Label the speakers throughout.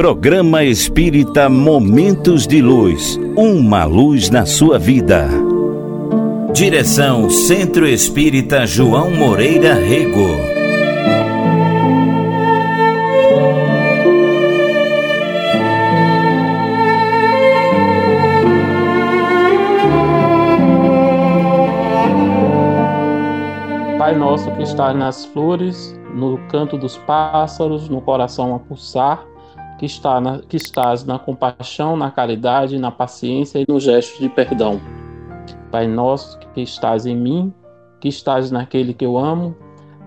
Speaker 1: Programa Espírita Momentos de Luz. Uma luz na sua vida. Direção Centro Espírita João Moreira Rego.
Speaker 2: Pai nosso que está nas flores, no canto dos pássaros, no coração a pulsar, que, está na, que estás na compaixão, na caridade, na paciência e no gesto de perdão. Pai nosso que estás em mim, que estás naquele que eu amo,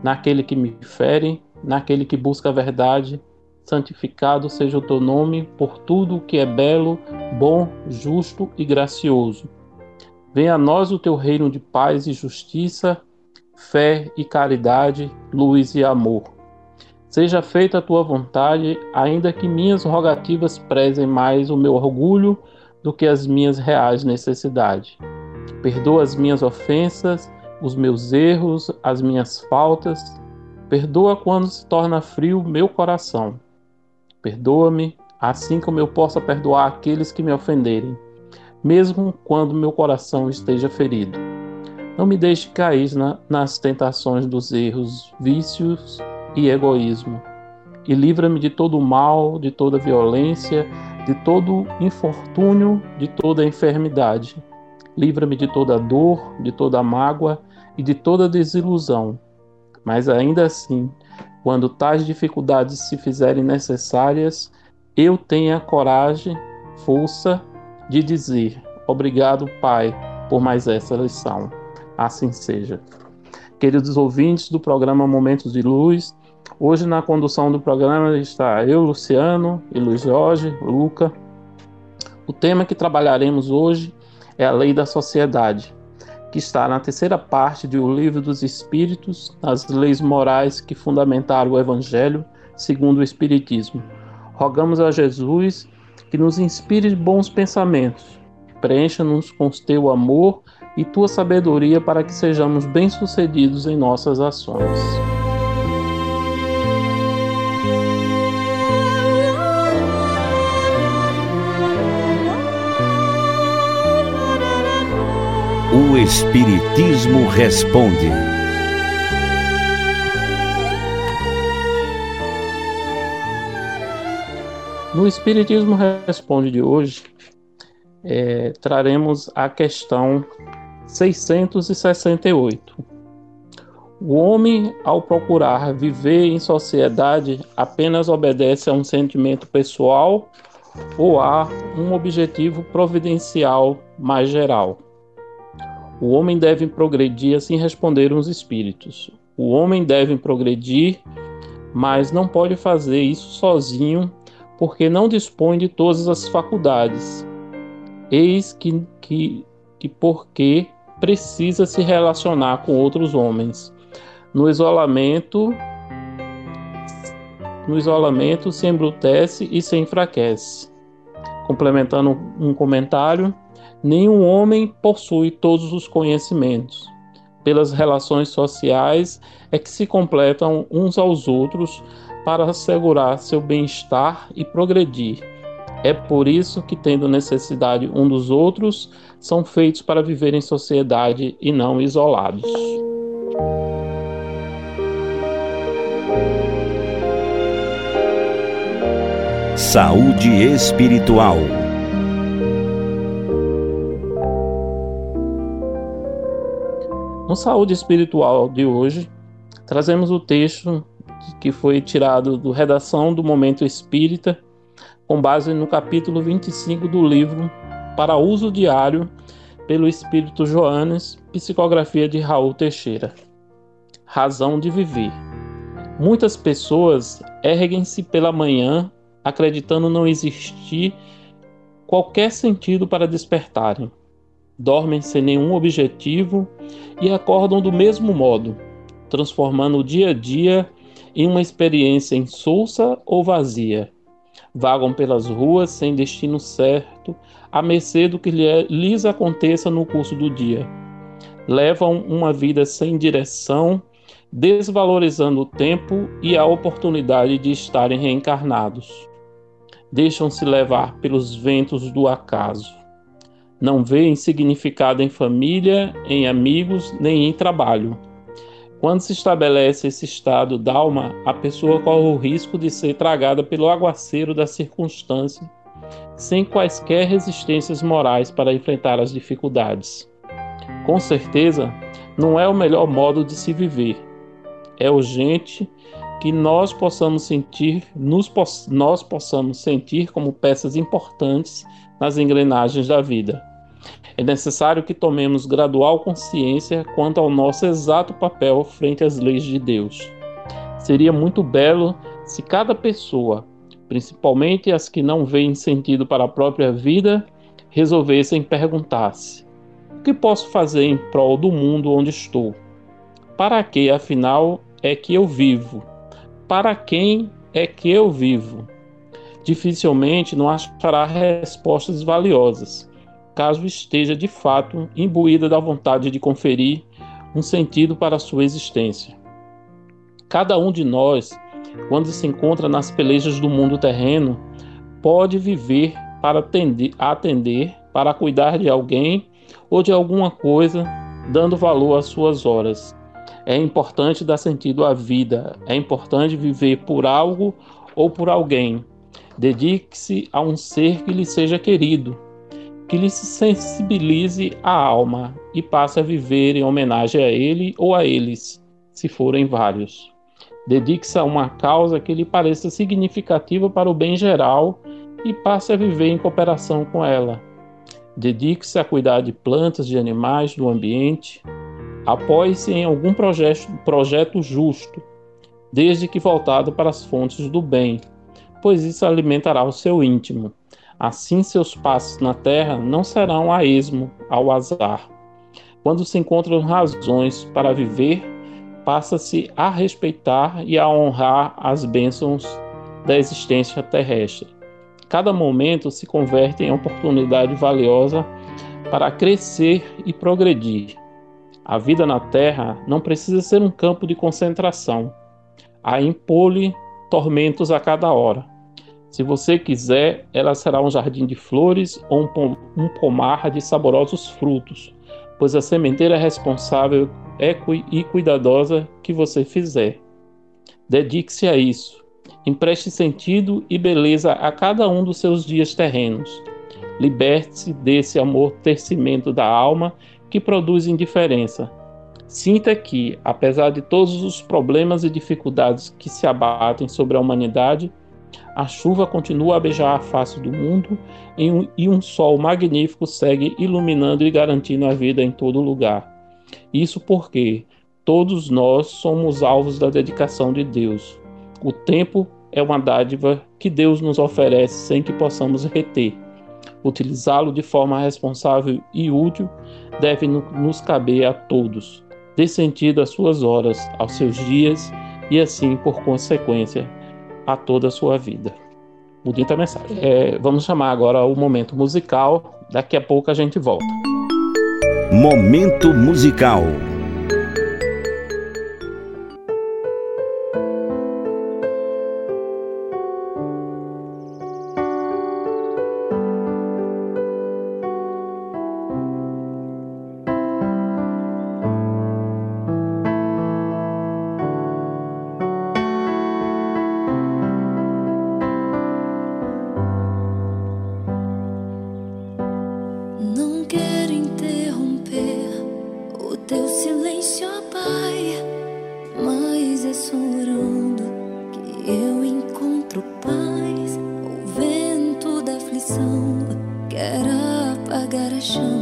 Speaker 2: naquele que me fere, naquele que busca a verdade, santificado seja o teu nome por tudo o que é belo, bom, justo e gracioso. Venha a nós o teu reino de paz e justiça, fé e caridade, luz e amor. Seja feita a tua vontade, ainda que minhas rogativas prezem mais o meu orgulho do que as minhas reais necessidades. Perdoa as minhas ofensas, os meus erros, as minhas faltas. Perdoa quando se torna frio meu coração. Perdoa-me, assim como eu possa perdoar aqueles que me ofenderem, mesmo quando meu coração esteja ferido. Não me deixe cair na, nas tentações dos erros, vícios e egoísmo. E livra-me de todo mal, de toda violência, de todo infortúnio, de toda enfermidade. Livra-me de toda dor, de toda mágoa e de toda desilusão. Mas ainda assim, quando tais dificuldades se fizerem necessárias, eu tenha coragem, força de dizer: Obrigado, Pai, por mais essa lição. Assim seja. Queridos ouvintes do programa Momentos de Luz, Hoje na condução do programa está eu, Luciano e Luiz Jorge, Luca. O tema que trabalharemos hoje é a lei da sociedade, que está na terceira parte do Livro dos Espíritos, as leis morais que fundamentaram o Evangelho segundo o Espiritismo. Rogamos a Jesus que nos inspire bons pensamentos, preencha-nos com teu amor e tua sabedoria para que sejamos bem-sucedidos em nossas ações.
Speaker 1: Espiritismo responde.
Speaker 2: No Espiritismo Responde de hoje, é, traremos a questão 668. O homem, ao procurar viver em sociedade, apenas obedece a um sentimento pessoal ou há um objetivo providencial mais geral? O homem deve progredir, assim responderam os espíritos. O homem deve progredir, mas não pode fazer isso sozinho, porque não dispõe de todas as faculdades. Eis que, que, que porque precisa se relacionar com outros homens. No isolamento, no isolamento se embrutece e se enfraquece. Complementando um comentário, Nenhum homem possui todos os conhecimentos. Pelas relações sociais é que se completam uns aos outros para assegurar seu bem-estar e progredir. É por isso que, tendo necessidade um dos outros, são feitos para viver em sociedade e não isolados.
Speaker 1: Saúde espiritual.
Speaker 2: No Saúde Espiritual de hoje, trazemos o texto que foi tirado do Redação do Momento Espírita, com base no capítulo 25 do livro Para Uso Diário, pelo Espírito Joanes, psicografia de Raul Teixeira. Razão de viver. Muitas pessoas erguem-se pela manhã acreditando não existir qualquer sentido para despertarem dormem sem nenhum objetivo e acordam do mesmo modo, transformando o dia a dia em uma experiência insulsa ou vazia. Vagam pelas ruas sem destino certo, à mercê do que lhes aconteça no curso do dia. Levam uma vida sem direção, desvalorizando o tempo e a oportunidade de estarem reencarnados. deixam-se levar pelos ventos do acaso. Não veem significado em família, em amigos, nem em trabalho. Quando se estabelece esse estado d'alma, a pessoa corre o risco de ser tragada pelo aguaceiro da circunstância, sem quaisquer resistências morais para enfrentar as dificuldades. Com certeza, não é o melhor modo de se viver. É urgente que nós possamos sentir, nos, nós possamos sentir como peças importantes nas engrenagens da vida. É necessário que tomemos gradual consciência quanto ao nosso exato papel frente às leis de Deus. Seria muito belo se cada pessoa, principalmente as que não veem sentido para a própria vida, resolvessem perguntar-se: o que posso fazer em prol do mundo onde estou? Para que, afinal, é que eu vivo? para quem é que eu vivo? Dificilmente não achará respostas valiosas, caso esteja de fato imbuída da vontade de conferir um sentido para a sua existência. Cada um de nós, quando se encontra nas pelejas do mundo terreno, pode viver para atender, atender para cuidar de alguém ou de alguma coisa, dando valor às suas horas é importante dar sentido à vida, é importante viver por algo ou por alguém. Dedique-se a um ser que lhe seja querido, que lhe sensibilize a alma e passe a viver em homenagem a ele ou a eles, se forem vários. Dedique-se a uma causa que lhe pareça significativa para o bem geral e passe a viver em cooperação com ela. Dedique-se a cuidar de plantas, de animais, do ambiente, Apoie-se em algum projeto, projeto justo, desde que voltado para as fontes do bem, pois isso alimentará o seu íntimo. Assim, seus passos na terra não serão a esmo, ao azar. Quando se encontram razões para viver, passa-se a respeitar e a honrar as bênçãos da existência terrestre. Cada momento se converte em oportunidade valiosa para crescer e progredir. A vida na Terra não precisa ser um campo de concentração. A impor-lhe tormentos a cada hora. Se você quiser, ela será um jardim de flores ou um pomar de saborosos frutos, pois a sementeira responsável é e cuidadosa que você fizer. Dedique-se a isso. Empreste sentido e beleza a cada um dos seus dias terrenos. Liberte-se desse amor tercimento da alma que produz indiferença. Sinta que, apesar de todos os problemas e dificuldades que se abatem sobre a humanidade, a chuva continua a beijar a face do mundo e um sol magnífico segue iluminando e garantindo a vida em todo lugar. Isso porque todos nós somos alvos da dedicação de Deus. O tempo é uma dádiva que Deus nos oferece sem que possamos reter. Utilizá-lo de forma responsável e útil deve nos caber a todos. Dê sentido às suas horas, aos seus dias e assim, por consequência, a toda a sua vida. Bonita mensagem. É, vamos chamar agora o momento musical. Daqui a pouco a gente volta.
Speaker 3: Momento musical.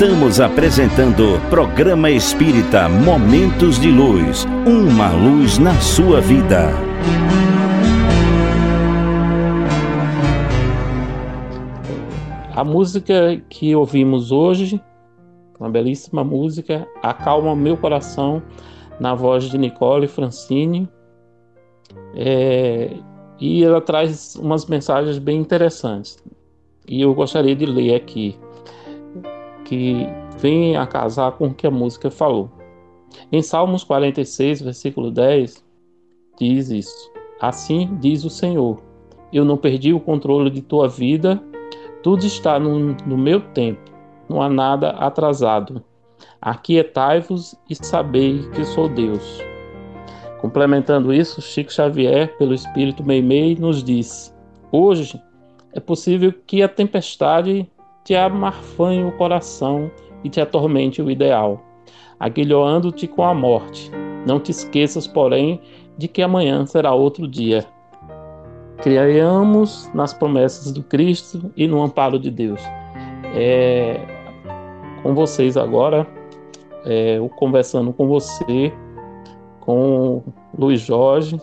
Speaker 1: Estamos apresentando Programa Espírita Momentos de Luz uma luz na sua vida.
Speaker 2: A música que ouvimos hoje, uma belíssima música, Acalma Meu Coração, na voz de Nicole Francini. É, e ela traz umas mensagens bem interessantes. E eu gostaria de ler aqui que vem a casar com o que a música falou. Em Salmos 46, versículo 10, diz isso: Assim diz o Senhor: Eu não perdi o controle de tua vida, tudo está no, no meu tempo, não há nada atrasado. Aquietai-vos e sabei que sou Deus. Complementando isso, Chico Xavier, pelo Espírito Meimei, nos diz: Hoje é possível que a tempestade te amarfanhe o coração e te atormente o ideal, aguilhoando-te com a morte. Não te esqueças, porém, de que amanhã será outro dia. Criamos nas promessas do Cristo e no amparo de Deus. É, com vocês agora, é, eu conversando com você, com Luiz Jorge.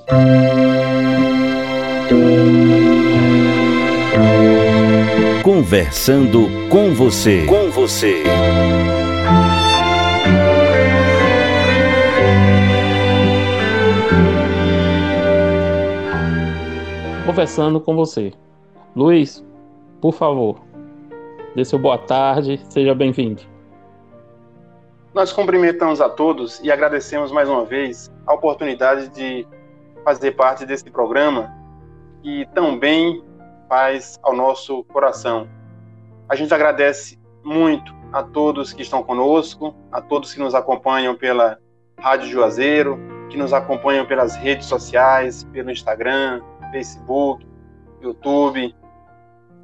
Speaker 1: Conversando com você. Com você.
Speaker 2: Conversando com você. Luiz, por favor, dê seu boa tarde, seja bem-vindo.
Speaker 4: Nós cumprimentamos a todos e agradecemos mais uma vez a oportunidade de fazer parte desse programa que tão bem paz ao nosso coração. A gente agradece muito a todos que estão conosco, a todos que nos acompanham pela Rádio Juazeiro, que nos acompanham pelas redes sociais, pelo Instagram, Facebook, YouTube.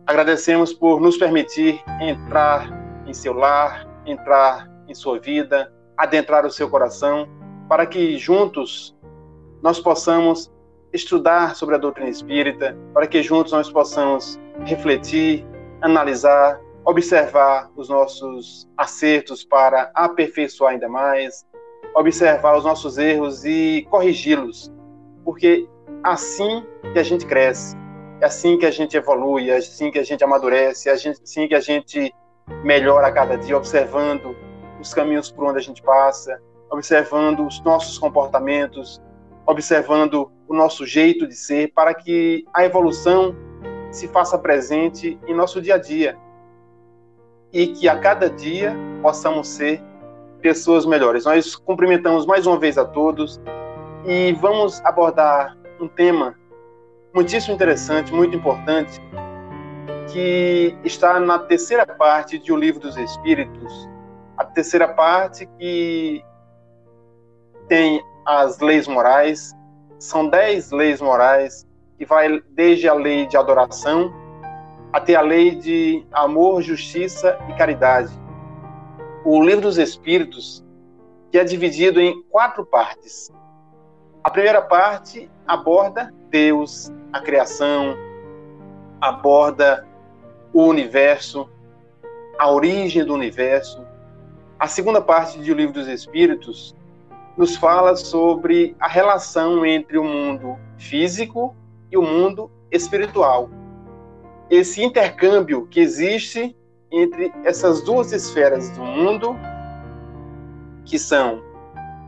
Speaker 4: Agradecemos por nos permitir entrar em seu lar, entrar em sua vida, adentrar o seu coração, para que juntos nós possamos estudar sobre a doutrina espírita, para que juntos nós possamos refletir, analisar, observar os nossos acertos para aperfeiçoar ainda mais, observar os nossos erros e corrigi-los, porque assim que a gente cresce, é assim que a gente evolui, é assim que a gente amadurece, é assim que a gente melhora a cada dia, observando os caminhos por onde a gente passa, observando os nossos comportamentos, observando o nosso jeito de ser, para que a evolução se faça presente em nosso dia a dia e que a cada dia possamos ser pessoas melhores. Nós cumprimentamos mais uma vez a todos e vamos abordar um tema muitíssimo interessante, muito importante, que está na terceira parte de O Livro dos Espíritos, a terceira parte que tem as leis morais, são dez leis morais, que vai desde a lei de adoração até a lei de amor, justiça e caridade. O Livro dos Espíritos, que é dividido em quatro partes. A primeira parte aborda Deus, a criação, aborda o universo, a origem do universo. A segunda parte do Livro dos Espíritos nos fala sobre a relação entre o mundo físico e o mundo espiritual. Esse intercâmbio que existe entre essas duas esferas do mundo, que são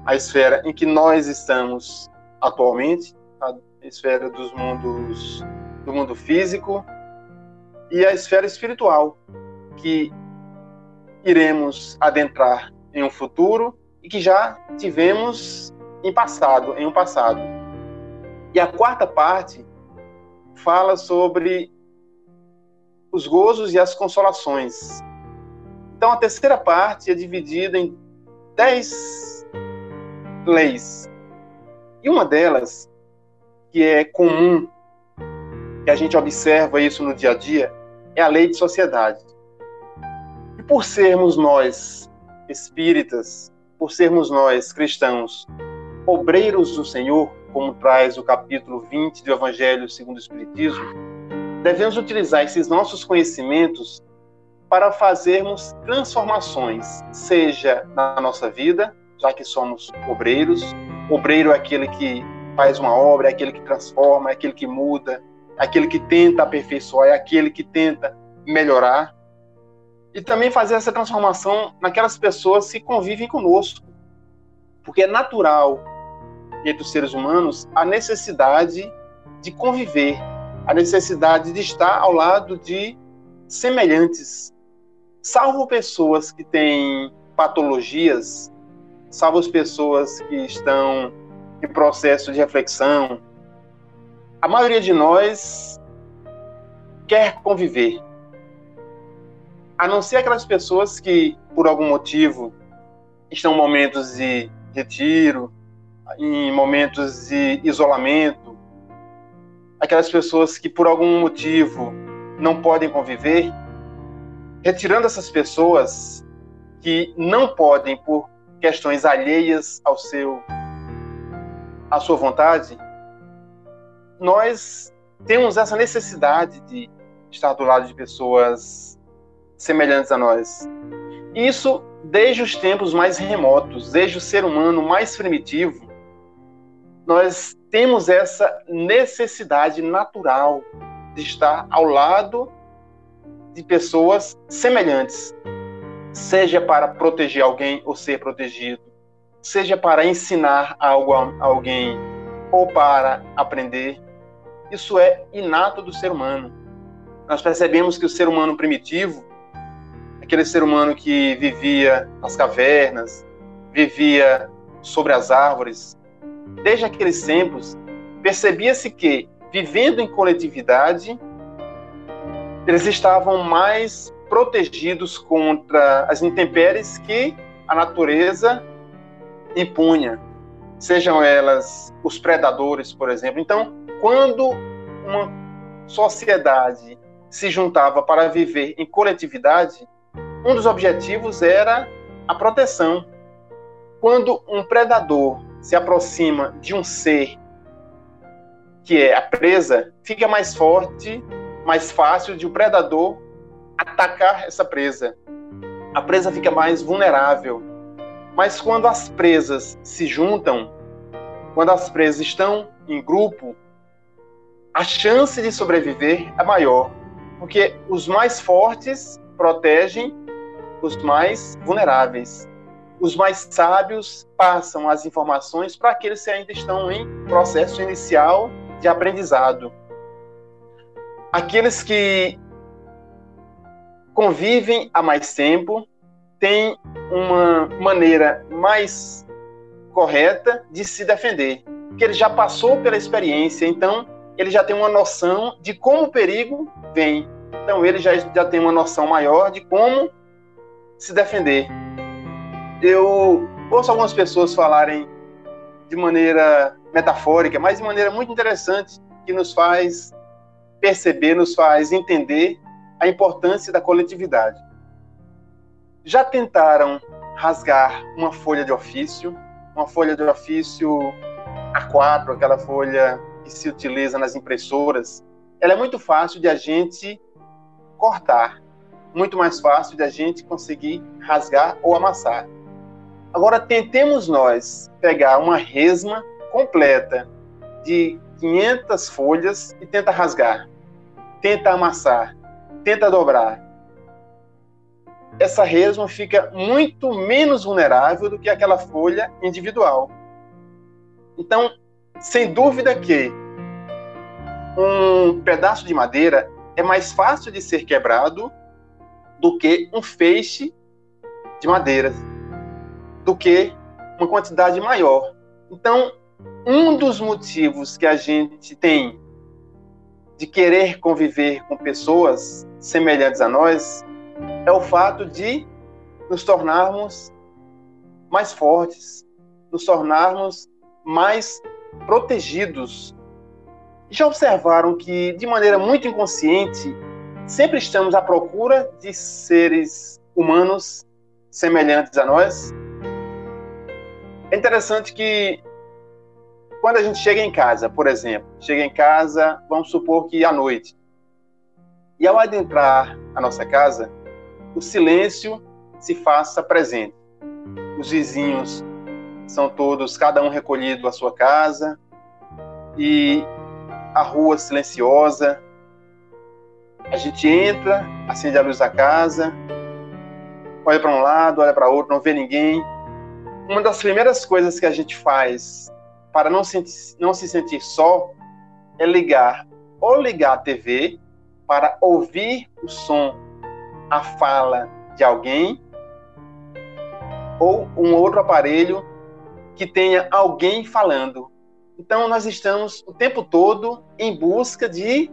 Speaker 4: a esfera em que nós estamos atualmente, a esfera dos mundos do mundo físico e a esfera espiritual, que iremos adentrar em um futuro e que já tivemos em passado, em um passado. E a quarta parte fala sobre os gozos e as consolações. Então a terceira parte é dividida em dez leis. E uma delas, que é comum, que a gente observa isso no dia a dia, é a lei de sociedade. E por sermos nós espíritas, por sermos nós cristãos, obreiros do Senhor, como traz o capítulo 20 do Evangelho segundo o Espiritismo, devemos utilizar esses nossos conhecimentos para fazermos transformações, seja na nossa vida, já que somos obreiros, obreiro é aquele que faz uma obra, é aquele que transforma, é aquele que muda, aquele que tenta aperfeiçoar, é aquele que tenta melhorar. E também fazer essa transformação naquelas pessoas que convivem conosco. Porque é natural entre os seres humanos a necessidade de conviver, a necessidade de estar ao lado de semelhantes. Salvo pessoas que têm patologias, salvo as pessoas que estão em processo de reflexão, a maioria de nós quer conviver. A não ser aquelas pessoas que, por algum motivo, estão em momentos de retiro, em momentos de isolamento, aquelas pessoas que, por algum motivo, não podem conviver, retirando essas pessoas que não podem, por questões alheias ao seu à sua vontade, nós temos essa necessidade de estar do lado de pessoas semelhantes a nós. Isso desde os tempos mais remotos, desde o ser humano mais primitivo, nós temos essa necessidade natural de estar ao lado de pessoas semelhantes, seja para proteger alguém ou ser protegido, seja para ensinar algo a alguém ou para aprender. Isso é inato do ser humano. Nós percebemos que o ser humano primitivo, aquele ser humano que vivia nas cavernas, vivia sobre as árvores, desde aqueles tempos, percebia-se que, vivendo em coletividade, eles estavam mais protegidos contra as intempéries que a natureza impunha, sejam elas os predadores, por exemplo. Então, quando uma sociedade se juntava para viver em coletividade, um dos objetivos era a proteção. Quando um predador se aproxima de um ser que é a presa, fica mais forte, mais fácil de o predador atacar essa presa. A presa fica mais vulnerável. Mas quando as presas se juntam, quando as presas estão em grupo, a chance de sobreviver é maior, porque os mais fortes protegem os mais vulneráveis. Os mais sábios passam as informações para aqueles que ainda estão em processo inicial de aprendizado. aqueles que convivem há mais tempo têm uma maneira mais correta de se defender, que ele já passou pela experiência, então ele já tem uma noção de como o perigo vem. Então ele já, já tem uma noção maior de como se defender. Eu ouço algumas pessoas falarem de maneira metafórica, mas de maneira muito interessante, que nos faz perceber, nos faz entender a importância da coletividade. Já tentaram rasgar uma folha de ofício, uma folha de ofício A4, aquela folha que se utiliza nas impressoras? Ela é muito fácil de a gente cortar, muito mais fácil de a gente conseguir rasgar ou amassar. Agora, tentemos nós pegar uma resma completa de 500 folhas e tenta rasgar, tenta amassar, tenta dobrar. Essa resma fica muito menos vulnerável do que aquela folha individual. Então, sem dúvida que um pedaço de madeira é mais fácil de ser quebrado do que um feixe de madeira do que uma quantidade maior. Então, um dos motivos que a gente tem de querer conviver com pessoas semelhantes a nós é o fato de nos tornarmos mais fortes, nos tornarmos mais protegidos. Já observaram que, de maneira muito inconsciente, sempre estamos à procura de seres humanos semelhantes a nós? É interessante que quando a gente chega em casa, por exemplo, chega em casa, vamos supor que à noite, e ao adentrar a nossa casa, o silêncio se faça presente. Os vizinhos são todos, cada um recolhido à sua casa, e a rua silenciosa. A gente entra, acende a luz da casa, olha para um lado, olha para outro, não vê ninguém, uma das primeiras coisas que a gente faz para não, se, não se sentir só é ligar ou ligar a TV para ouvir o som, a fala de alguém ou um outro aparelho que tenha alguém falando. Então nós estamos o tempo todo em busca de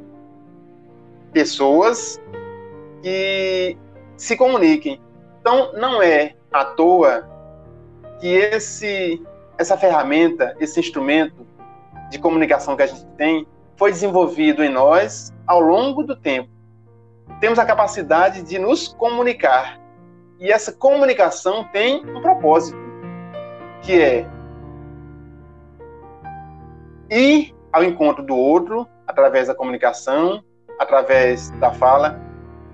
Speaker 4: pessoas que se comuniquem. Então não é à toa que esse, essa ferramenta, esse instrumento de comunicação que a gente tem, foi desenvolvido em nós ao longo do tempo. Temos a capacidade de nos comunicar. E essa comunicação tem um propósito, que é ir ao encontro do outro através da comunicação, através da fala,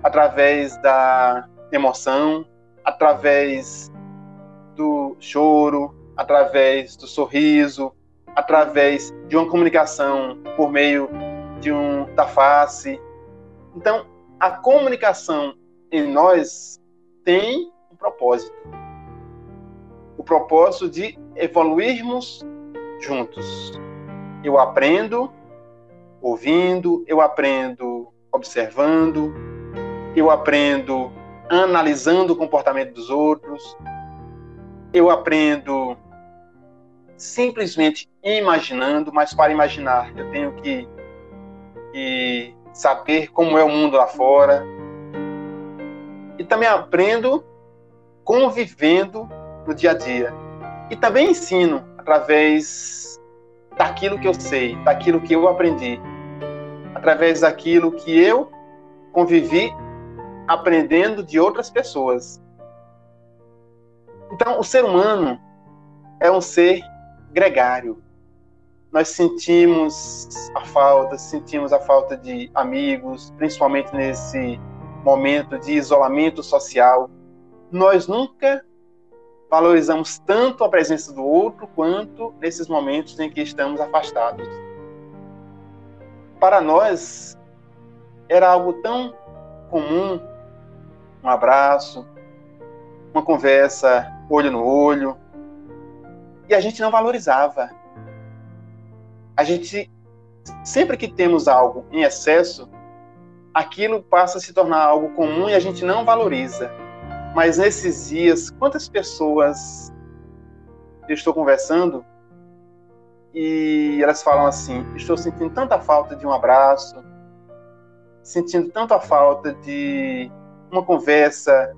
Speaker 4: através da emoção, através do choro, através do sorriso, através de uma comunicação por meio de um da face. Então, a comunicação em nós tem um propósito. O propósito de evoluirmos juntos. Eu aprendo ouvindo, eu aprendo observando, eu aprendo analisando o comportamento dos outros, eu aprendo simplesmente imaginando, mas para imaginar eu tenho que, que saber como é o mundo lá fora. E também aprendo convivendo no dia a dia. E também ensino através daquilo que eu sei, daquilo que eu aprendi, através daquilo que eu convivi aprendendo de outras pessoas. Então, o ser humano é um ser gregário. Nós sentimos a falta, sentimos a falta de amigos, principalmente nesse momento de isolamento social. Nós nunca valorizamos tanto a presença do outro quanto nesses momentos em que estamos afastados. Para nós, era algo tão comum um abraço, uma conversa olho no olho. E a gente não valorizava. A gente, sempre que temos algo em excesso, aquilo passa a se tornar algo comum e a gente não valoriza. Mas nesses dias, quantas pessoas eu estou conversando e elas falam assim: estou sentindo tanta falta de um abraço, sentindo tanta falta de uma conversa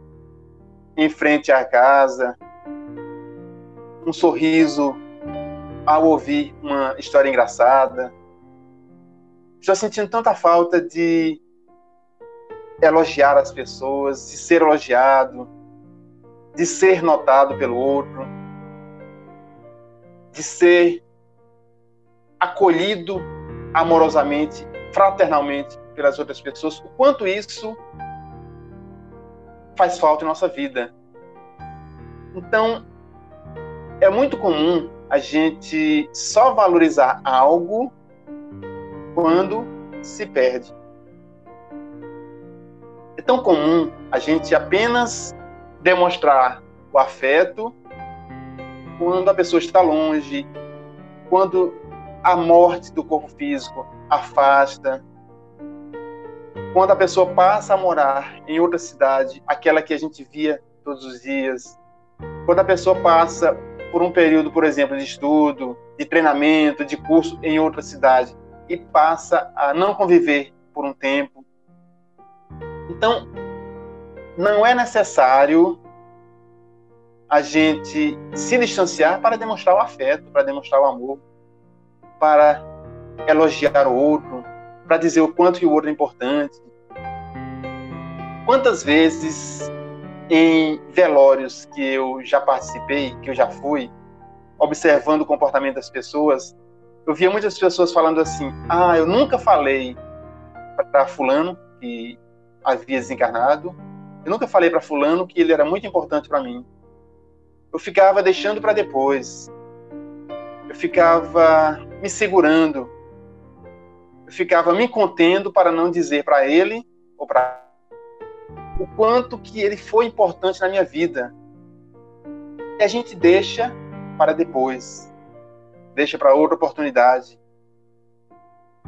Speaker 4: em frente à casa, um sorriso ao ouvir uma história engraçada. Estou sentindo tanta falta de elogiar as pessoas, de ser elogiado, de ser notado pelo outro, de ser acolhido amorosamente, fraternalmente pelas outras pessoas, o quanto isso faz falta em nossa vida. Então, é muito comum a gente só valorizar algo quando se perde. É tão comum a gente apenas demonstrar o afeto quando a pessoa está longe, quando a morte do corpo físico afasta, quando a pessoa passa a morar em outra cidade, aquela que a gente via todos os dias, quando a pessoa passa por um período, por exemplo, de estudo, de treinamento, de curso em outra cidade e passa a não conviver por um tempo. Então, não é necessário a gente se distanciar para demonstrar o afeto, para demonstrar o amor, para elogiar o outro, para dizer o quanto o outro é importante. Quantas vezes em velórios que eu já participei, que eu já fui, observando o comportamento das pessoas, eu via muitas pessoas falando assim: "Ah, eu nunca falei para fulano que havia desencarnado, eu nunca falei para fulano que ele era muito importante para mim. Eu ficava deixando para depois. Eu ficava me segurando. Eu ficava me contendo para não dizer para ele ou para o quanto que ele foi importante na minha vida. E a gente deixa para depois, deixa para outra oportunidade.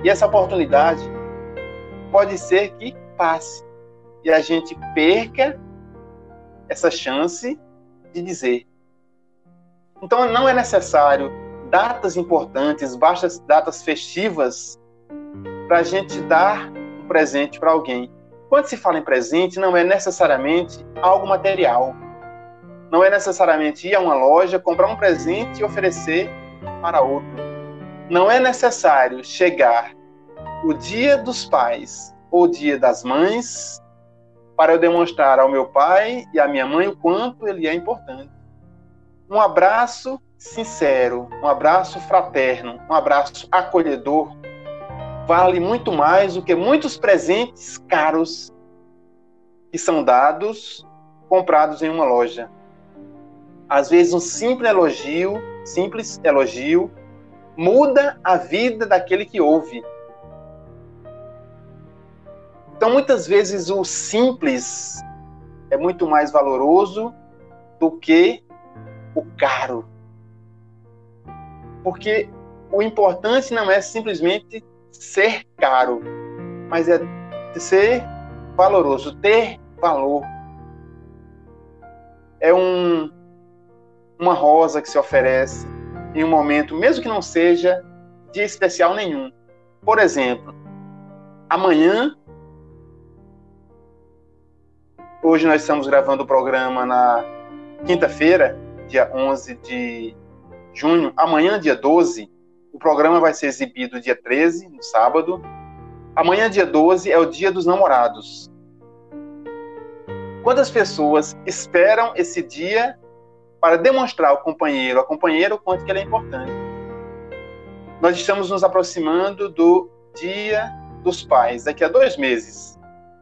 Speaker 4: E essa oportunidade pode ser que passe e a gente perca essa chance de dizer. Então não é necessário datas importantes, baixas datas festivas para a gente dar um presente para alguém. Quando se fala em presente, não é necessariamente algo material. Não é necessariamente ir a uma loja, comprar um presente e oferecer para outro. Não é necessário chegar o dia dos pais ou o dia das mães para eu demonstrar ao meu pai e à minha mãe o quanto ele é importante. Um abraço sincero, um abraço fraterno, um abraço acolhedor vale muito mais do que muitos presentes caros que são dados, comprados em uma loja. Às vezes um simples elogio, simples elogio, muda a vida daquele que ouve. Então, muitas vezes o simples é muito mais valoroso do que o caro. Porque o importante não é simplesmente ser caro, mas é ser valoroso, ter valor. É um, uma rosa que se oferece em um momento, mesmo que não seja de especial nenhum. Por exemplo, amanhã, hoje nós estamos gravando o programa na quinta-feira, dia 11 de junho, amanhã, dia 12, o programa vai ser exibido dia 13, no sábado. Amanhã, dia 12, é o dia dos namorados. Quantas pessoas esperam esse dia para demonstrar ao companheiro, à companheira, o quanto que ele é importante? Nós estamos nos aproximando do Dia dos Pais, daqui a dois meses,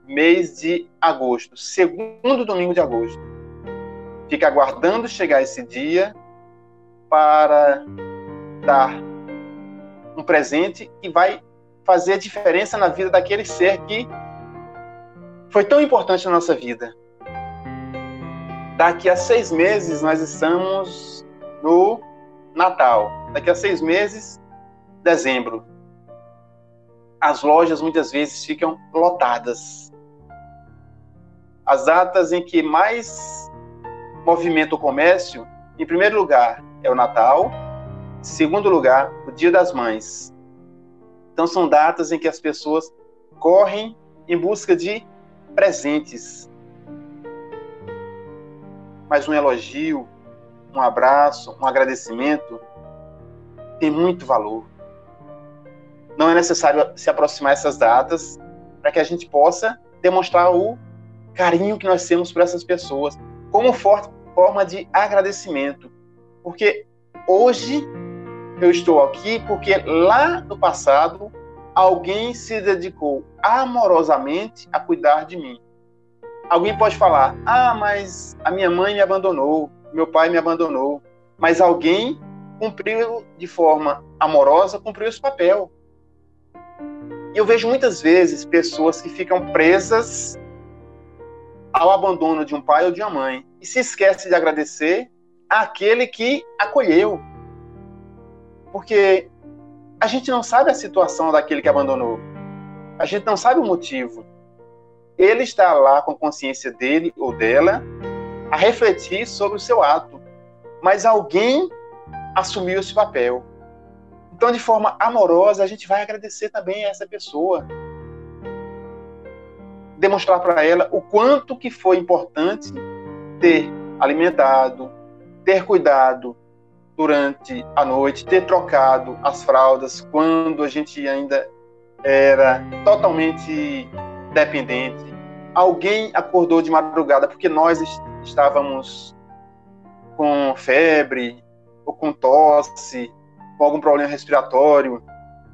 Speaker 4: mês de agosto, segundo domingo de agosto. Fica aguardando chegar esse dia para dar um presente que vai fazer diferença na vida daquele ser que foi tão importante na nossa vida. Daqui a seis meses nós estamos no Natal. Daqui a seis meses, dezembro. as lojas muitas vezes ficam lotadas. As datas em que mais movimenta o comércio, em primeiro lugar, é o Natal, segundo lugar, o Dia das Mães. Então são datas em que as pessoas correm em busca de presentes. Mas um elogio, um abraço, um agradecimento tem muito valor. Não é necessário se aproximar essas datas para que a gente possa demonstrar o carinho que nós temos por essas pessoas, como forma de agradecimento. Porque hoje eu estou aqui porque lá no passado alguém se dedicou amorosamente a cuidar de mim. Alguém pode falar: "Ah, mas a minha mãe me abandonou, meu pai me abandonou". Mas alguém cumpriu de forma amorosa, cumpriu esse papel. E eu vejo muitas vezes pessoas que ficam presas ao abandono de um pai ou de uma mãe e se esquece de agradecer àquele que acolheu. Porque a gente não sabe a situação daquele que abandonou. A gente não sabe o motivo. Ele está lá com a consciência dele ou dela a refletir sobre o seu ato. Mas alguém assumiu esse papel. Então, de forma amorosa, a gente vai agradecer também a essa pessoa. Demonstrar para ela o quanto que foi importante ter alimentado, ter cuidado durante a noite, ter trocado as fraldas quando a gente ainda era totalmente dependente. Alguém acordou de madrugada porque nós estávamos com febre, ou com tosse, com algum problema respiratório,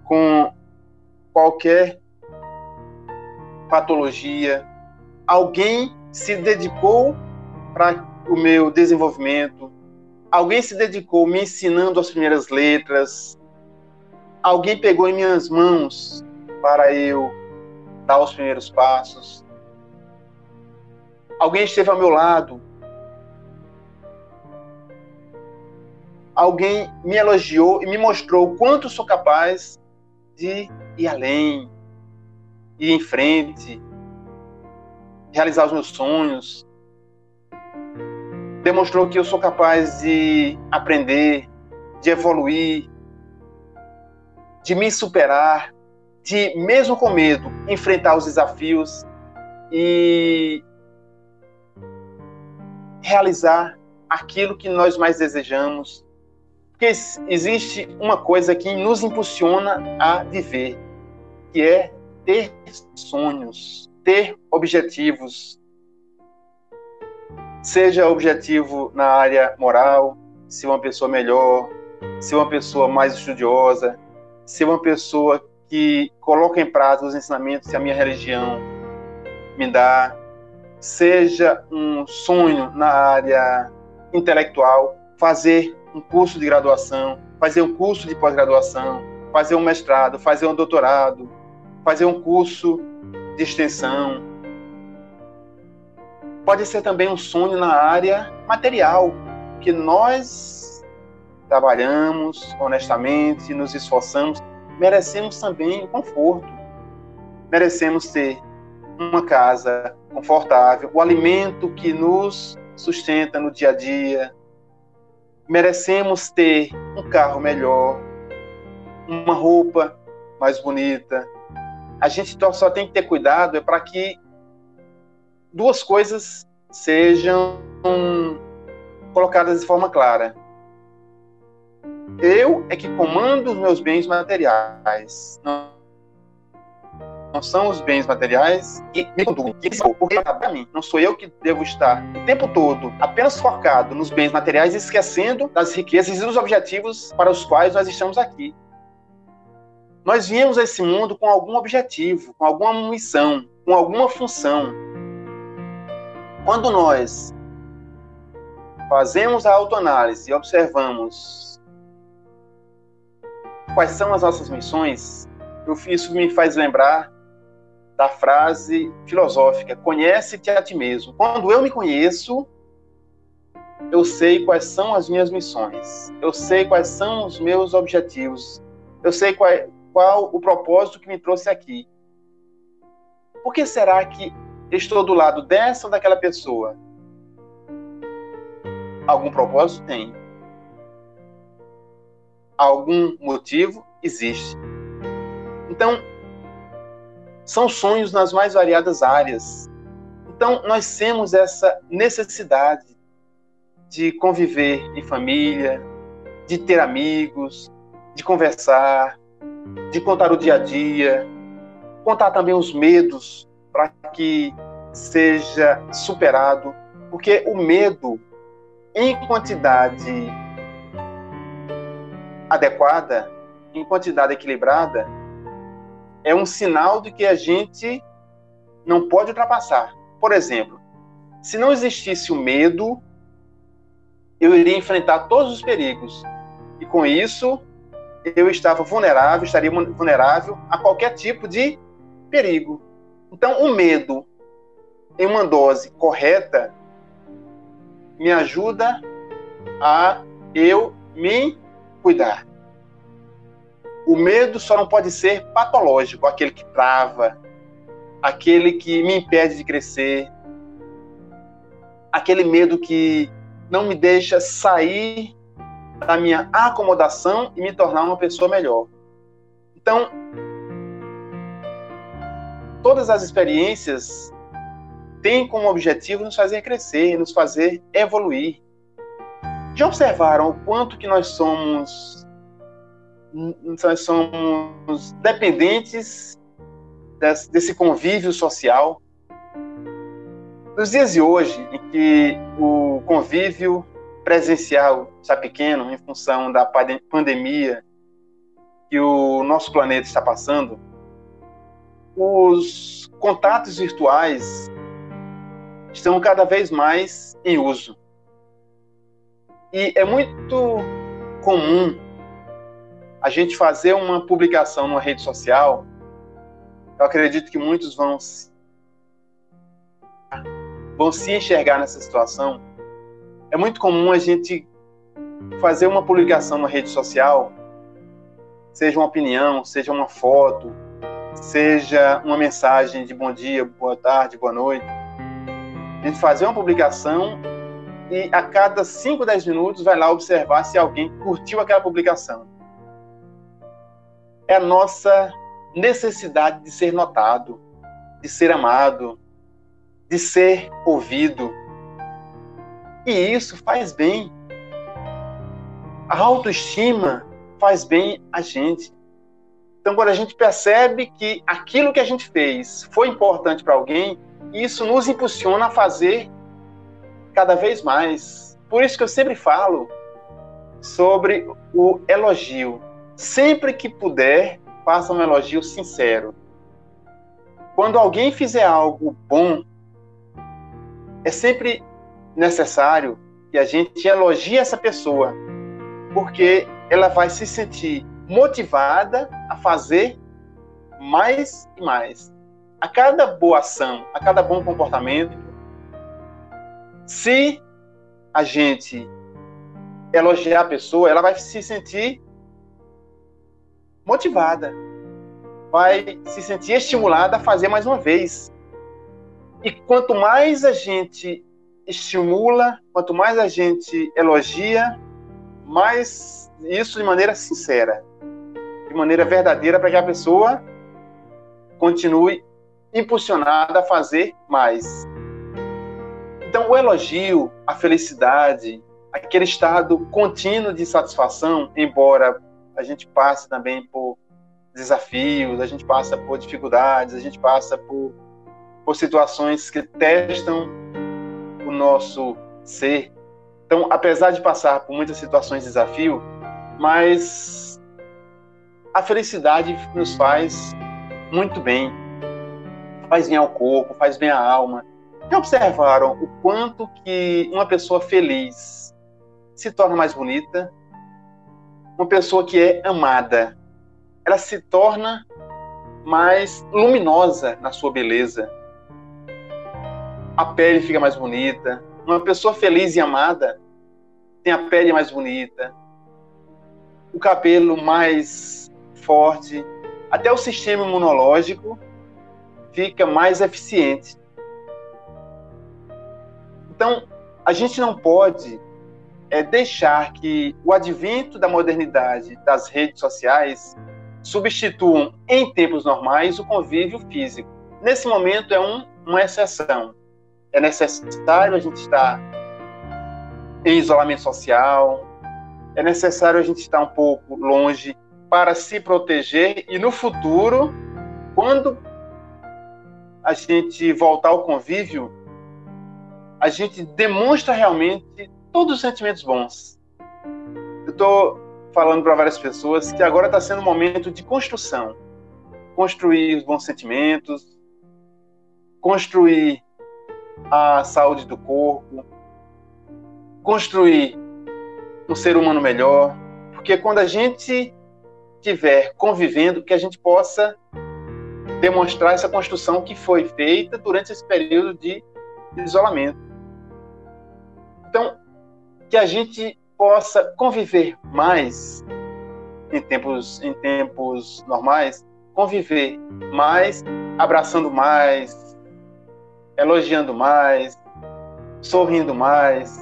Speaker 4: com qualquer patologia, alguém se dedicou para o meu desenvolvimento, alguém se dedicou me ensinando as primeiras letras, alguém pegou em minhas mãos para eu dar os primeiros passos, alguém esteve ao meu lado. Alguém me elogiou e me mostrou o quanto sou capaz de ir além, ir em frente, realizar os meus sonhos. Demonstrou que eu sou capaz de aprender, de evoluir, de me superar, de, mesmo com medo, enfrentar os desafios e realizar aquilo que nós mais desejamos, porque existe uma coisa que nos impulsiona a viver, que é ter sonhos, ter objetivos. Seja objetivo na área moral, ser uma pessoa melhor, ser uma pessoa mais estudiosa, ser uma pessoa que coloca em prática os ensinamentos que a minha religião me dá, seja um sonho na área intelectual, fazer um curso de graduação, fazer um curso de pós-graduação, fazer um mestrado, fazer um doutorado, fazer um curso de extensão. Pode ser também um sonho na área material, que nós trabalhamos honestamente, nos esforçamos, merecemos também o conforto. Merecemos ter uma casa confortável, o alimento que nos sustenta no dia a dia, merecemos ter um carro melhor, uma roupa mais bonita. A gente só tem que ter cuidado é para que duas coisas sejam colocadas de forma clara. Eu é que comando os meus bens materiais. Não não são os bens materiais que me conduzem, porque para mim, não sou eu que devo estar o tempo todo apenas focado nos bens materiais, esquecendo das riquezas e dos objetivos para os quais nós estamos aqui. Nós viemos a esse mundo com algum objetivo, com alguma missão, com alguma função. Quando nós fazemos a autoanálise e observamos quais são as nossas missões, isso me faz lembrar da frase filosófica: conhece-te a ti mesmo. Quando eu me conheço, eu sei quais são as minhas missões, eu sei quais são os meus objetivos, eu sei qual, qual o propósito que me trouxe aqui. Por que será que estou do lado dessa ou daquela pessoa? Algum propósito tem. Algum motivo existe. Então, são sonhos nas mais variadas áreas. Então, nós temos essa necessidade de conviver em família, de ter amigos, de conversar, de contar o dia a dia, contar também os medos para que seja superado, porque o medo em quantidade adequada, em quantidade equilibrada, é um sinal de que a gente não pode ultrapassar. Por exemplo, se não existisse o medo, eu iria enfrentar todos os perigos. E com isso, eu estava vulnerável, estaria vulnerável a qualquer tipo de perigo. Então, o medo em uma dose correta me ajuda a eu me cuidar. O medo só não pode ser patológico, aquele que trava, aquele que me impede de crescer, aquele medo que não me deixa sair da minha acomodação e me tornar uma pessoa melhor. Então, todas as experiências têm como objetivo nos fazer crescer, nos fazer evoluir. Já observaram o quanto que nós somos nós somos dependentes desse, convívio social? Nos dias de hoje, em que o convívio presencial está pequeno em função da pandemia que o nosso planeta está passando, os contatos virtuais estão cada vez mais em uso. E é muito comum a gente fazer uma publicação numa rede social. Eu acredito que muitos vão vão se enxergar nessa situação é muito comum a gente fazer uma publicação na rede social, seja uma opinião, seja uma foto, seja uma mensagem de bom dia, boa tarde, boa noite. A gente fazer uma publicação e a cada 5, 10 minutos vai lá observar se alguém curtiu aquela publicação. É a nossa necessidade de ser notado, de ser amado, de ser ouvido e isso faz bem. A autoestima faz bem a gente. Então, quando a gente percebe que aquilo que a gente fez foi importante para alguém, isso nos impulsiona a fazer cada vez mais. Por isso que eu sempre falo sobre o elogio. Sempre que puder, faça um elogio sincero. Quando alguém fizer algo bom, é sempre necessário que a gente elogie essa pessoa, porque ela vai se sentir motivada a fazer mais e mais. A cada boa ação, a cada bom comportamento, se a gente elogiar a pessoa, ela vai se sentir motivada, vai se sentir estimulada a fazer mais uma vez. E quanto mais a gente estimula, quanto mais a gente elogia, mais isso de maneira sincera, de maneira verdadeira, para que a pessoa continue impulsionada a fazer mais. Então, o elogio, a felicidade, aquele estado contínuo de satisfação, embora a gente passe também por desafios, a gente passa por dificuldades, a gente passa por, por situações que testam o nosso ser. Então, apesar de passar por muitas situações de desafio, mas a felicidade nos faz muito bem. Faz bem ao corpo, faz bem à alma. Já observaram o quanto que uma pessoa feliz se torna mais bonita? Uma pessoa que é amada, ela se torna mais luminosa na sua beleza a pele fica mais bonita. Uma pessoa feliz e amada tem a pele mais bonita, o cabelo mais forte, até o sistema imunológico fica mais eficiente. Então, a gente não pode é, deixar que o advento da modernidade das redes sociais substituam, em tempos normais, o convívio físico. Nesse momento é um, uma exceção. É necessário a gente estar em isolamento social, é necessário a gente estar um pouco longe para se proteger e no futuro, quando a gente voltar ao convívio, a gente demonstra realmente todos os sentimentos bons. Eu estou falando para várias pessoas que agora está sendo um momento de construção. Construir os bons sentimentos, construir a saúde do corpo, construir um ser humano melhor, porque quando a gente estiver convivendo, que a gente possa demonstrar essa construção que foi feita durante esse período de isolamento. Então, que a gente possa conviver mais em tempos, em tempos normais, conviver mais, abraçando mais, elogiando mais, sorrindo mais,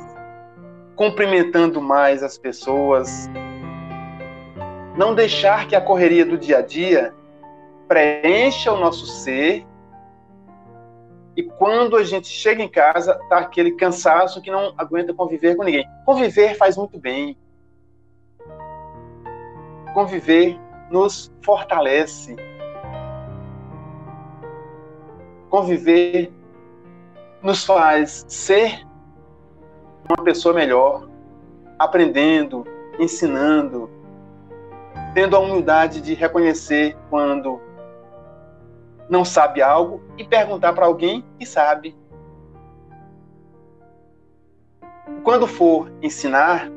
Speaker 4: cumprimentando mais as pessoas. Não deixar que a correria do dia a dia preencha o nosso ser e quando a gente chega em casa, tá aquele cansaço que não aguenta conviver com ninguém. Conviver faz muito bem. Conviver nos fortalece. Conviver nos faz ser uma pessoa melhor, aprendendo, ensinando, tendo a humildade de reconhecer quando não sabe algo e perguntar para alguém que sabe. Quando for ensinar,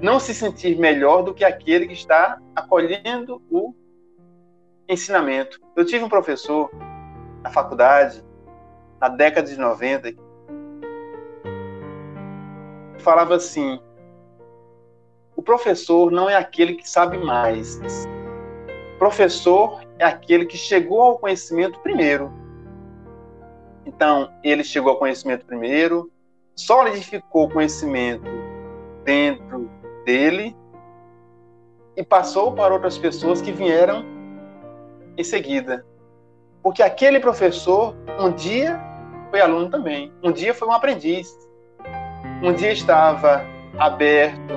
Speaker 4: não se sentir melhor do que aquele que está acolhendo o ensinamento. Eu tive um professor na faculdade, na década de 90, que falava assim: o professor não é aquele que sabe mais. Professor é aquele que chegou ao conhecimento primeiro. Então, ele chegou ao conhecimento primeiro, solidificou o conhecimento dentro dele e passou para outras pessoas que vieram em seguida. Porque aquele professor, um dia, foi aluno também. Um dia foi um aprendiz. Um dia estava aberto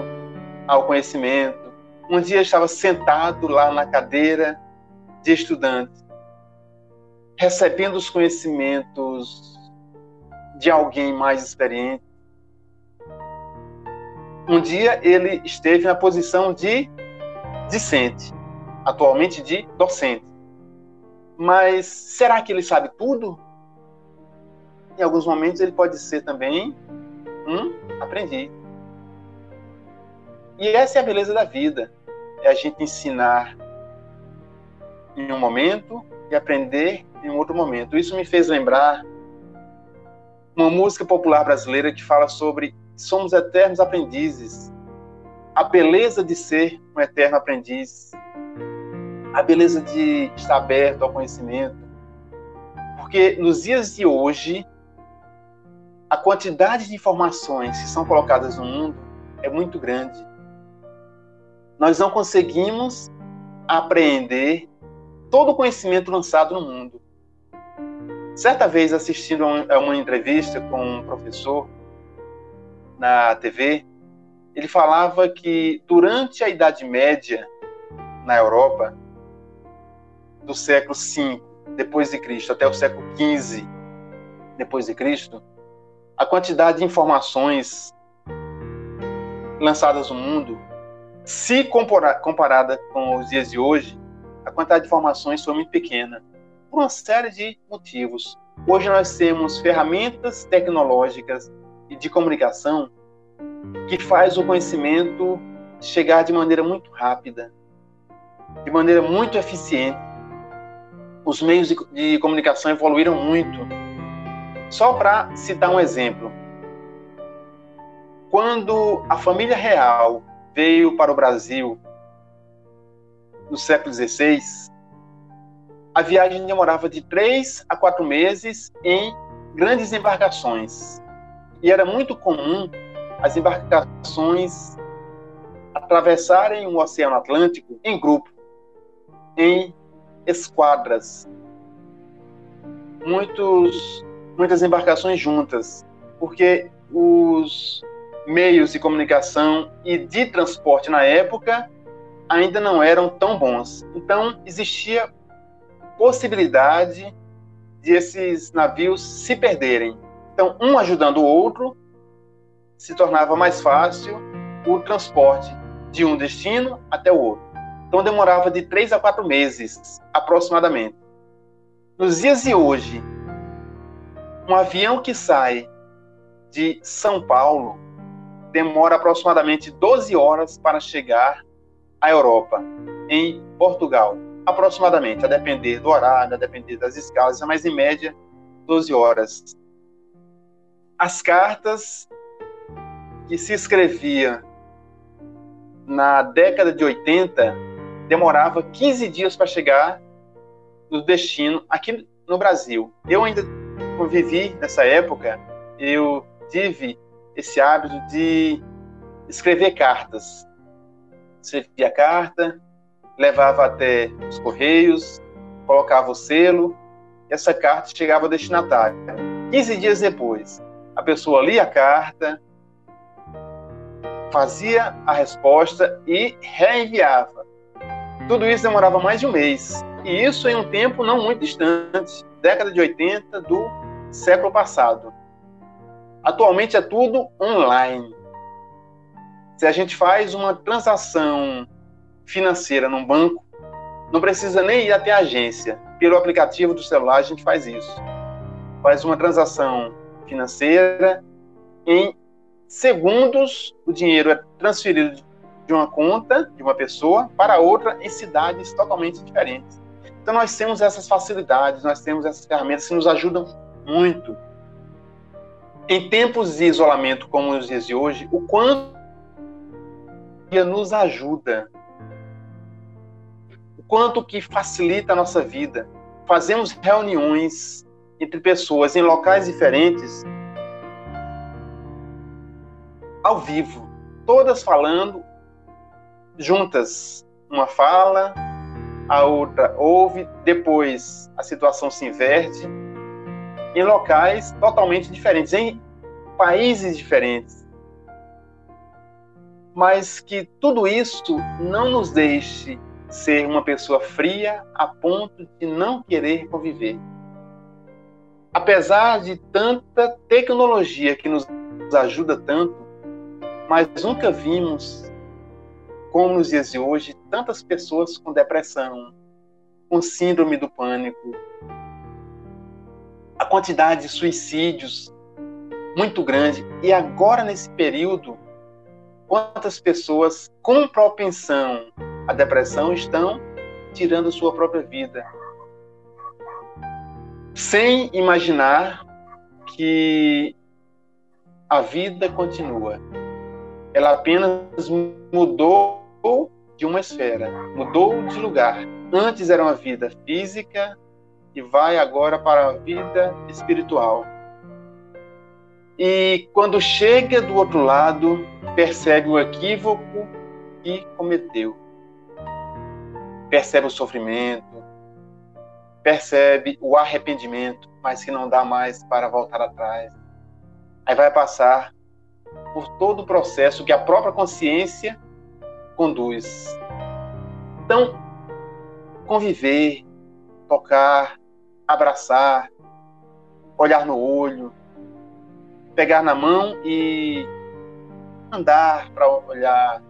Speaker 4: ao conhecimento. Um dia estava sentado lá na cadeira de estudante, recebendo os conhecimentos de alguém mais experiente. Um dia ele esteve na posição de discente, atualmente de docente. Mas será que ele sabe tudo? Em alguns momentos ele pode ser também um aprendiz. E essa é a beleza da vida, é a gente ensinar em um momento e aprender em um outro momento. Isso me fez lembrar uma música popular brasileira que fala sobre somos eternos aprendizes. A beleza de ser um eterno aprendiz. A beleza de estar aberto ao conhecimento. Porque nos dias de hoje, a quantidade de informações que são colocadas no mundo é muito grande. Nós não conseguimos apreender todo o conhecimento lançado no mundo. Certa vez, assistindo a uma entrevista com um professor na TV, ele falava que durante a Idade Média na Europa, do século V depois de Cristo até o século XV depois de Cristo, a quantidade de informações lançadas no mundo, se comparada com os dias de hoje, a quantidade de informações foi muito pequena, por uma série de motivos. Hoje nós temos ferramentas tecnológicas e de comunicação que faz o conhecimento chegar de maneira muito rápida, de maneira muito eficiente. Os meios de, de comunicação evoluíram muito. Só para citar um exemplo, quando a família real veio para o Brasil no século XVI, a viagem demorava de três a quatro meses em grandes embarcações. E era muito comum as embarcações atravessarem o Oceano Atlântico em grupo, em esquadras. Muitos, muitas embarcações juntas, porque os meios de comunicação e de transporte na época ainda não eram tão bons. Então, existia possibilidade de esses navios se perderem. Então, um ajudando o outro, se tornava mais fácil o transporte de um destino até o outro. Então, demorava de três a quatro meses, aproximadamente. Nos dias de hoje, um avião que sai de São Paulo demora aproximadamente 12 horas para chegar à Europa, em Portugal. Aproximadamente, a depender do horário, a depender das escalas, mas em média 12 horas. As cartas que se escrevia na década de 80 demorava 15 dias para chegar no destino aqui no Brasil. Eu ainda convivi nessa época, eu tive esse hábito de escrever cartas. Escrevia a carta, levava até os correios, colocava o selo, e essa carta chegava ao destinatário. 15 dias depois, a pessoa lia a carta, fazia a resposta e reenviava. Tudo isso demorava mais de um mês. E isso em um tempo não muito distante, década de 80 do século passado. Atualmente é tudo online. Se a gente faz uma transação financeira num banco, não precisa nem ir até a agência. Pelo aplicativo do celular a gente faz isso. Faz uma transação financeira em segundos, o dinheiro é transferido de uma conta de uma pessoa para outra em cidades totalmente diferentes. Então nós temos essas facilidades, nós temos essas ferramentas que nos ajudam muito. Em tempos de isolamento como os dias de hoje, o quanto nos ajuda, o quanto que facilita a nossa vida. Fazemos reuniões entre pessoas em locais diferentes ao vivo, todas falando juntas. Uma fala, a outra ouve, depois a situação se inverte, em locais totalmente diferentes, em países diferentes. Mas que tudo isso não nos deixe ser uma pessoa fria a ponto de não querer conviver. Apesar de tanta tecnologia que nos ajuda tanto, mas nunca vimos, como nos dias de hoje, tantas pessoas com depressão, com síndrome do pânico, a quantidade de suicídios muito grande. E agora, nesse período, quantas pessoas com propensão à depressão estão tirando sua própria vida, sem imaginar que a vida continua ela apenas mudou de uma esfera, mudou de lugar. Antes era uma vida física e vai agora para a vida espiritual. E quando chega do outro lado, percebe o equívoco que cometeu. Percebe o sofrimento, percebe o arrependimento, mas que não dá mais para voltar atrás. Aí vai passar por todo o processo que a própria consciência conduz. Então, conviver, tocar, abraçar, olhar no olho, pegar na mão e andar para olhar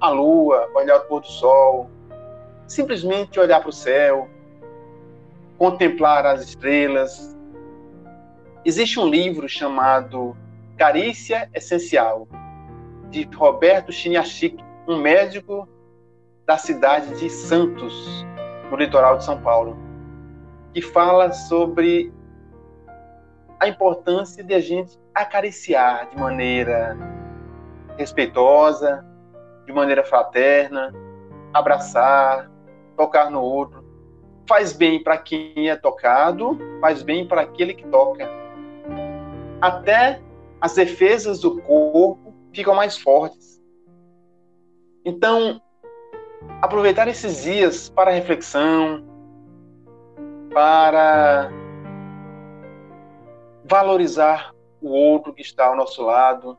Speaker 4: a lua, olhar o pôr do sol, simplesmente olhar para o céu, contemplar as estrelas. Existe um livro chamado Carícia Essencial, de Roberto Chiniachik, um médico da cidade de Santos, no litoral de São Paulo, que fala sobre a importância de a gente acariciar de maneira respeitosa, de maneira fraterna, abraçar, tocar no outro. Faz bem para quem é tocado, faz bem para aquele que toca. Até as defesas do corpo ficam mais fortes. Então, aproveitar esses dias para reflexão, para valorizar o outro que está ao nosso lado.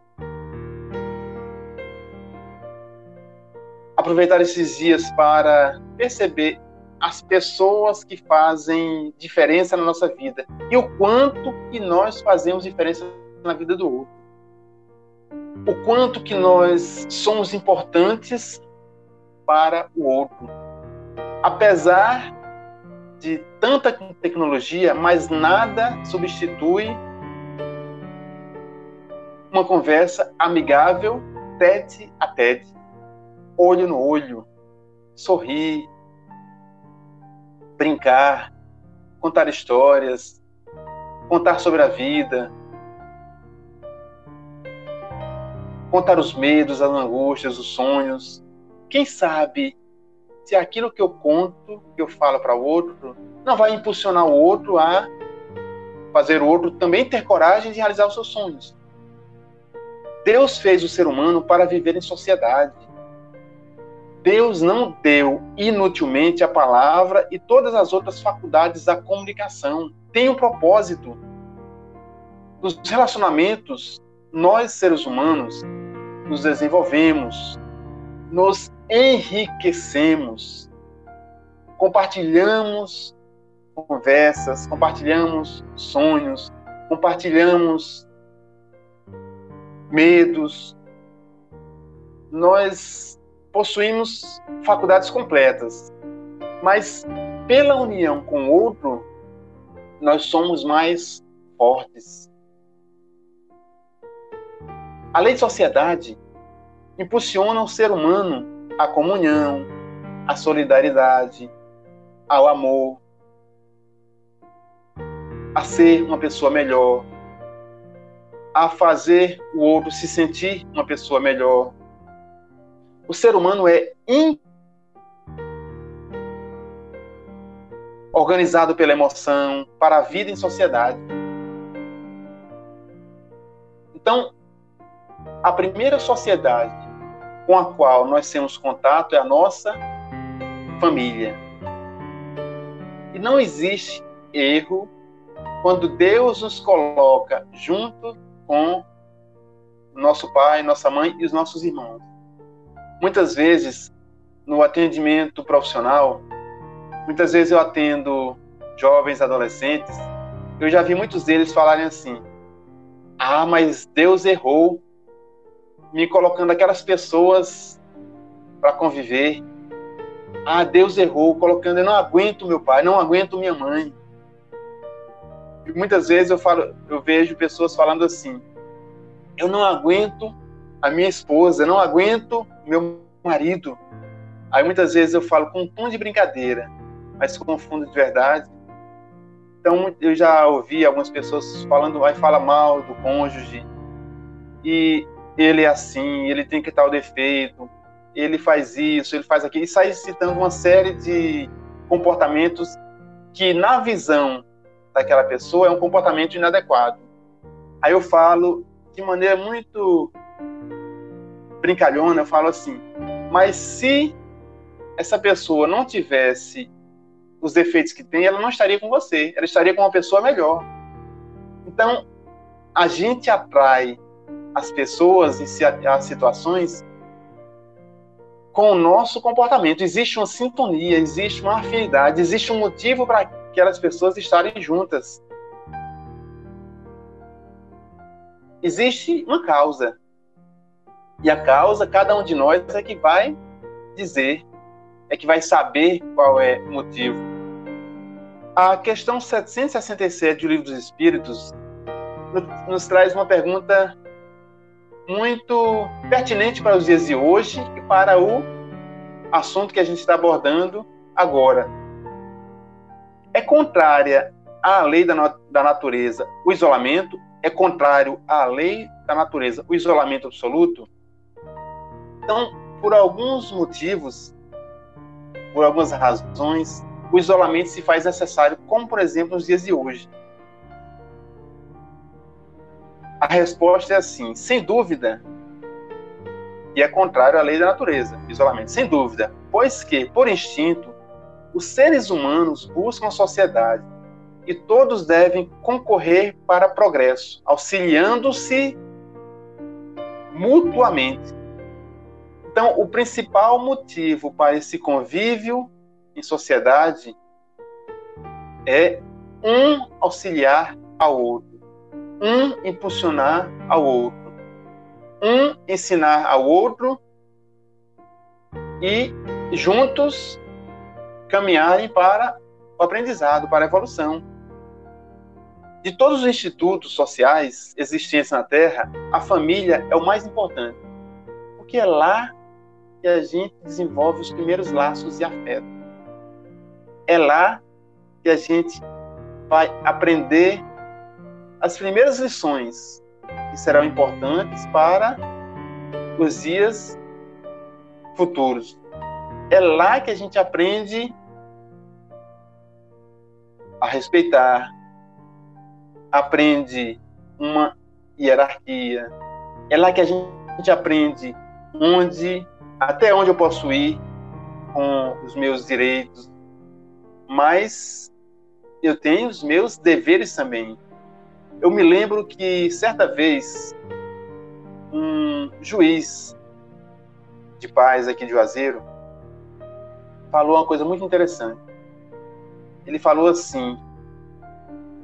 Speaker 4: Aproveitar esses dias para perceber as pessoas que fazem diferença na nossa vida e o quanto que nós fazemos diferença na vida do outro. O quanto que nós somos importantes para o outro. Apesar de tanta tecnologia, mas nada substitui uma conversa amigável, tete a tete, olho no olho, sorrir, brincar, contar histórias, contar sobre a vida, contar os medos, as angústias, os sonhos. Quem sabe se aquilo que eu conto, que eu falo para o outro, não vai impulsionar o outro a fazer o outro também ter coragem de realizar os seus sonhos. Deus fez o ser humano para viver em sociedade. Deus não deu inutilmente a palavra e todas as outras faculdades da comunicação. Tem um propósito. Nos relacionamentos, nós, seres humanos, nos desenvolvemos, nos enriquecemos, compartilhamos conversas, compartilhamos sonhos, compartilhamos medos. Nós possuímos faculdades completas, mas pela união com o outro, nós somos mais fortes. A lei de sociedade impulsiona o ser humano à comunhão, à solidariedade, ao amor, a ser uma pessoa melhor, a fazer o outro se sentir uma pessoa melhor. O ser humano é organizado pela emoção para a vida em sociedade. Então, a primeira sociedade com a qual nós temos contato é a nossa família. E não existe erro quando Deus nos coloca junto com nosso pai, nossa mãe e os nossos irmãos. Muitas vezes, no atendimento profissional, muitas vezes eu atendo jovens, adolescentes, eu já vi muitos deles falarem assim: Ah, mas Deus errou me colocando aquelas pessoas para conviver. Ah, Deus errou, colocando, eu não aguento meu pai, não aguento minha mãe. E muitas vezes eu falo, eu vejo pessoas falando assim: eu não aguento a minha esposa, eu não aguento meu marido. Aí muitas vezes eu falo com um tom de brincadeira, mas com fundo de verdade. Então eu já ouvi algumas pessoas falando, vai fala mal do cônjuge. E ele é assim, ele tem que tal defeito, ele faz isso, ele faz aquilo, e sai citando uma série de comportamentos que, na visão daquela pessoa, é um comportamento inadequado. Aí eu falo de maneira muito brincalhona, eu falo assim, mas se essa pessoa não tivesse os defeitos que tem, ela não estaria com você, ela estaria com uma pessoa melhor. Então, a gente atrai as pessoas e as situações com o nosso comportamento. Existe uma sintonia, existe uma afinidade, existe um motivo para aquelas pessoas estarem juntas. Existe uma causa. E a causa, cada um de nós é que vai dizer, é que vai saber qual é o motivo. A questão 767 do Livro dos Espíritos nos traz uma pergunta muito pertinente para os dias de hoje e para o assunto que a gente está abordando agora. É contrária à lei da, da natureza o isolamento? É contrário à lei da natureza o isolamento absoluto? Então, por alguns motivos, por algumas razões, o isolamento se faz necessário, como por exemplo nos dias de hoje. A resposta é assim, sem dúvida, e é contrário à lei da natureza, isolamento, sem dúvida, pois que, por instinto, os seres humanos buscam a sociedade e todos devem concorrer para progresso, auxiliando-se mutuamente. Então, o principal motivo para esse convívio em sociedade é um auxiliar ao outro, um impulsionar ao outro, um ensinar ao outro e juntos caminharem para o aprendizado, para a evolução. De todos os institutos sociais existentes na Terra, a família é o mais importante, porque é lá que a gente desenvolve os primeiros laços de afeto. É lá que a gente vai aprender as primeiras lições que serão importantes para os dias futuros. É lá que a gente aprende a respeitar, aprende uma hierarquia. É lá que a gente aprende onde, até onde eu posso ir com os meus direitos, mas eu tenho os meus deveres também. Eu me lembro que certa vez um juiz de paz aqui de Juazeiro falou uma coisa muito interessante. Ele falou assim: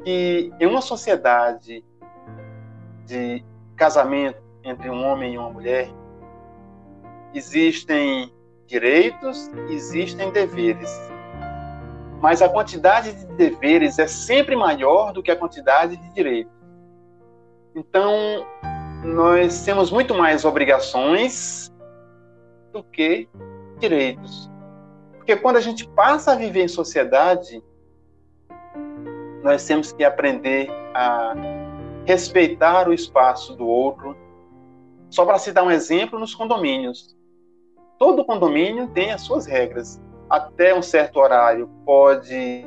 Speaker 4: que em uma sociedade de casamento entre um homem e uma mulher, existem direitos, existem deveres. Mas a quantidade de deveres é sempre maior do que a quantidade de direitos. Então, nós temos muito mais obrigações do que direitos. Porque quando a gente passa a viver em sociedade, nós temos que aprender a respeitar o espaço do outro. Só para citar um exemplo, nos condomínios. Todo condomínio tem as suas regras. Até um certo horário pode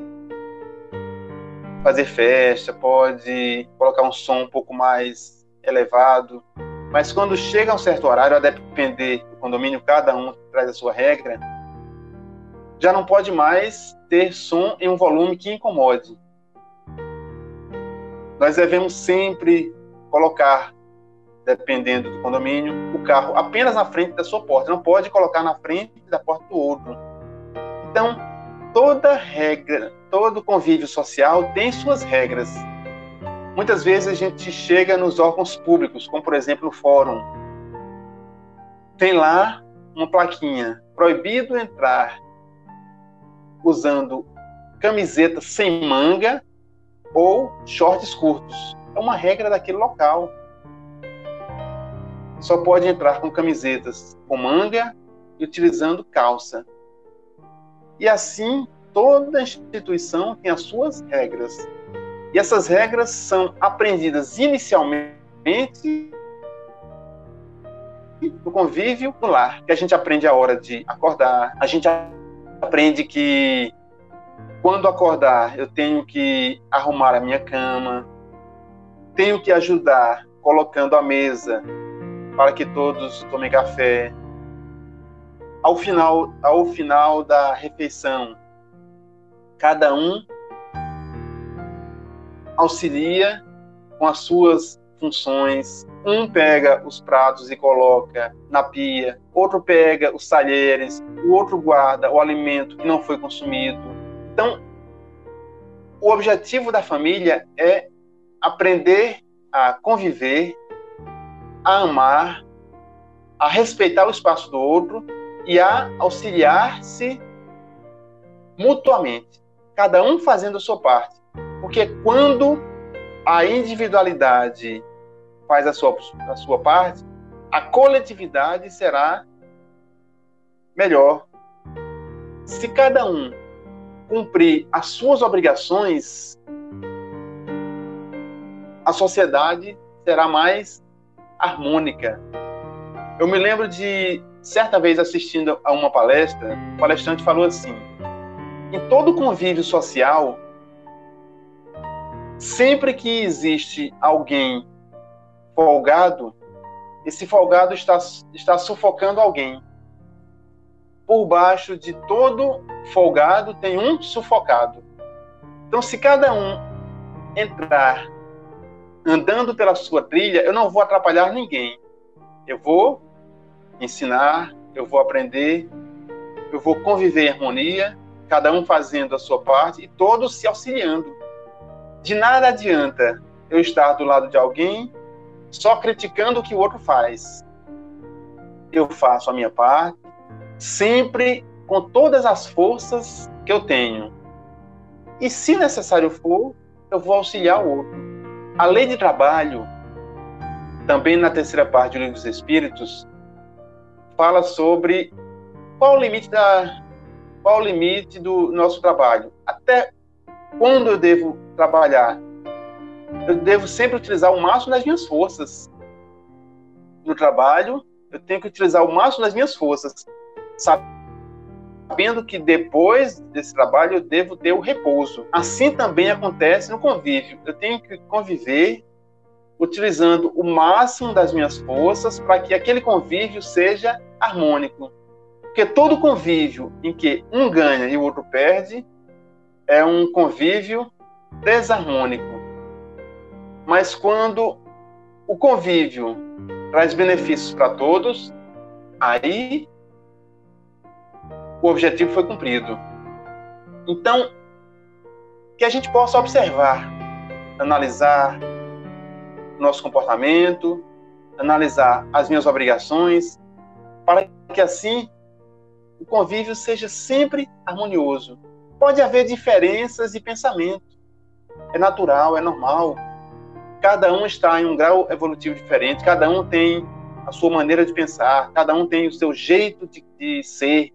Speaker 4: fazer festa, pode colocar um som um pouco mais elevado. Mas quando chega a um certo horário, a depender do condomínio, cada um traz a sua regra, já não pode mais ter som em um volume que incomode nós devemos sempre colocar, dependendo do condomínio, o carro apenas na frente da sua porta. Não pode colocar na frente da porta do outro. Então, toda regra, todo convívio social tem suas regras. Muitas vezes a gente chega nos órgãos públicos, como por exemplo no fórum. Tem lá uma plaquinha: proibido entrar usando camiseta sem manga ou shorts curtos. É uma regra daquele local. Só pode entrar com camisetas com manga e utilizando calça. E assim, toda instituição tem as suas regras. E essas regras são aprendidas inicialmente no convívio no lar, que a gente aprende a hora de acordar, a gente aprende que quando acordar, eu tenho que arrumar a minha cama, tenho que ajudar colocando a mesa para que todos tomem café. Ao final, ao final da refeição, cada um auxilia com as suas funções. Um pega os pratos e coloca na pia, outro pega os talheres, o outro guarda o alimento que não foi consumido, então, o objetivo da família é aprender a conviver, a amar, a respeitar o espaço do outro e a auxiliar-se mutuamente, cada um fazendo a sua parte. Porque quando a individualidade faz a sua, a sua parte, a coletividade será melhor. Se cada um cumprir as suas obrigações, a sociedade será mais harmônica. Eu me lembro de certa vez assistindo a uma palestra, o palestrante falou assim: em todo convívio social, sempre que existe alguém folgado, esse folgado está, está sufocando alguém. Por baixo de todo folgado tem um sufocado. Então, se cada um entrar andando pela sua trilha, eu não vou atrapalhar ninguém. Eu vou ensinar, eu vou aprender, eu vou conviver em harmonia, cada um fazendo a sua parte e todos se auxiliando. De nada adianta eu estar do lado de alguém só criticando o que o outro faz. Eu faço a minha parte, sempre com todas as forças que eu tenho. E se necessário for, eu vou auxiliar o outro. A lei de trabalho, também na terceira parte do livro dos Espíritos, fala sobre qual o limite da qual o limite do nosso trabalho? Até quando eu devo trabalhar? Eu devo sempre utilizar o máximo das minhas forças. No trabalho, eu tenho que utilizar o máximo das minhas forças, sabendo que depois desse trabalho eu devo ter o repouso. Assim também acontece no convívio. Eu tenho que conviver utilizando o máximo das minhas forças para que aquele convívio seja harmônico. Porque todo convívio em que um ganha e o outro perde é um convívio desarmônico. Mas quando o convívio traz benefícios para todos, aí o objetivo foi cumprido. Então, que a gente possa observar, analisar nosso comportamento, analisar as minhas obrigações, para que assim o convívio seja sempre harmonioso. Pode haver diferenças de pensamento. É natural, é normal. Cada um está em um grau evolutivo diferente, cada um tem a sua maneira de pensar, cada um tem o seu jeito de, de ser.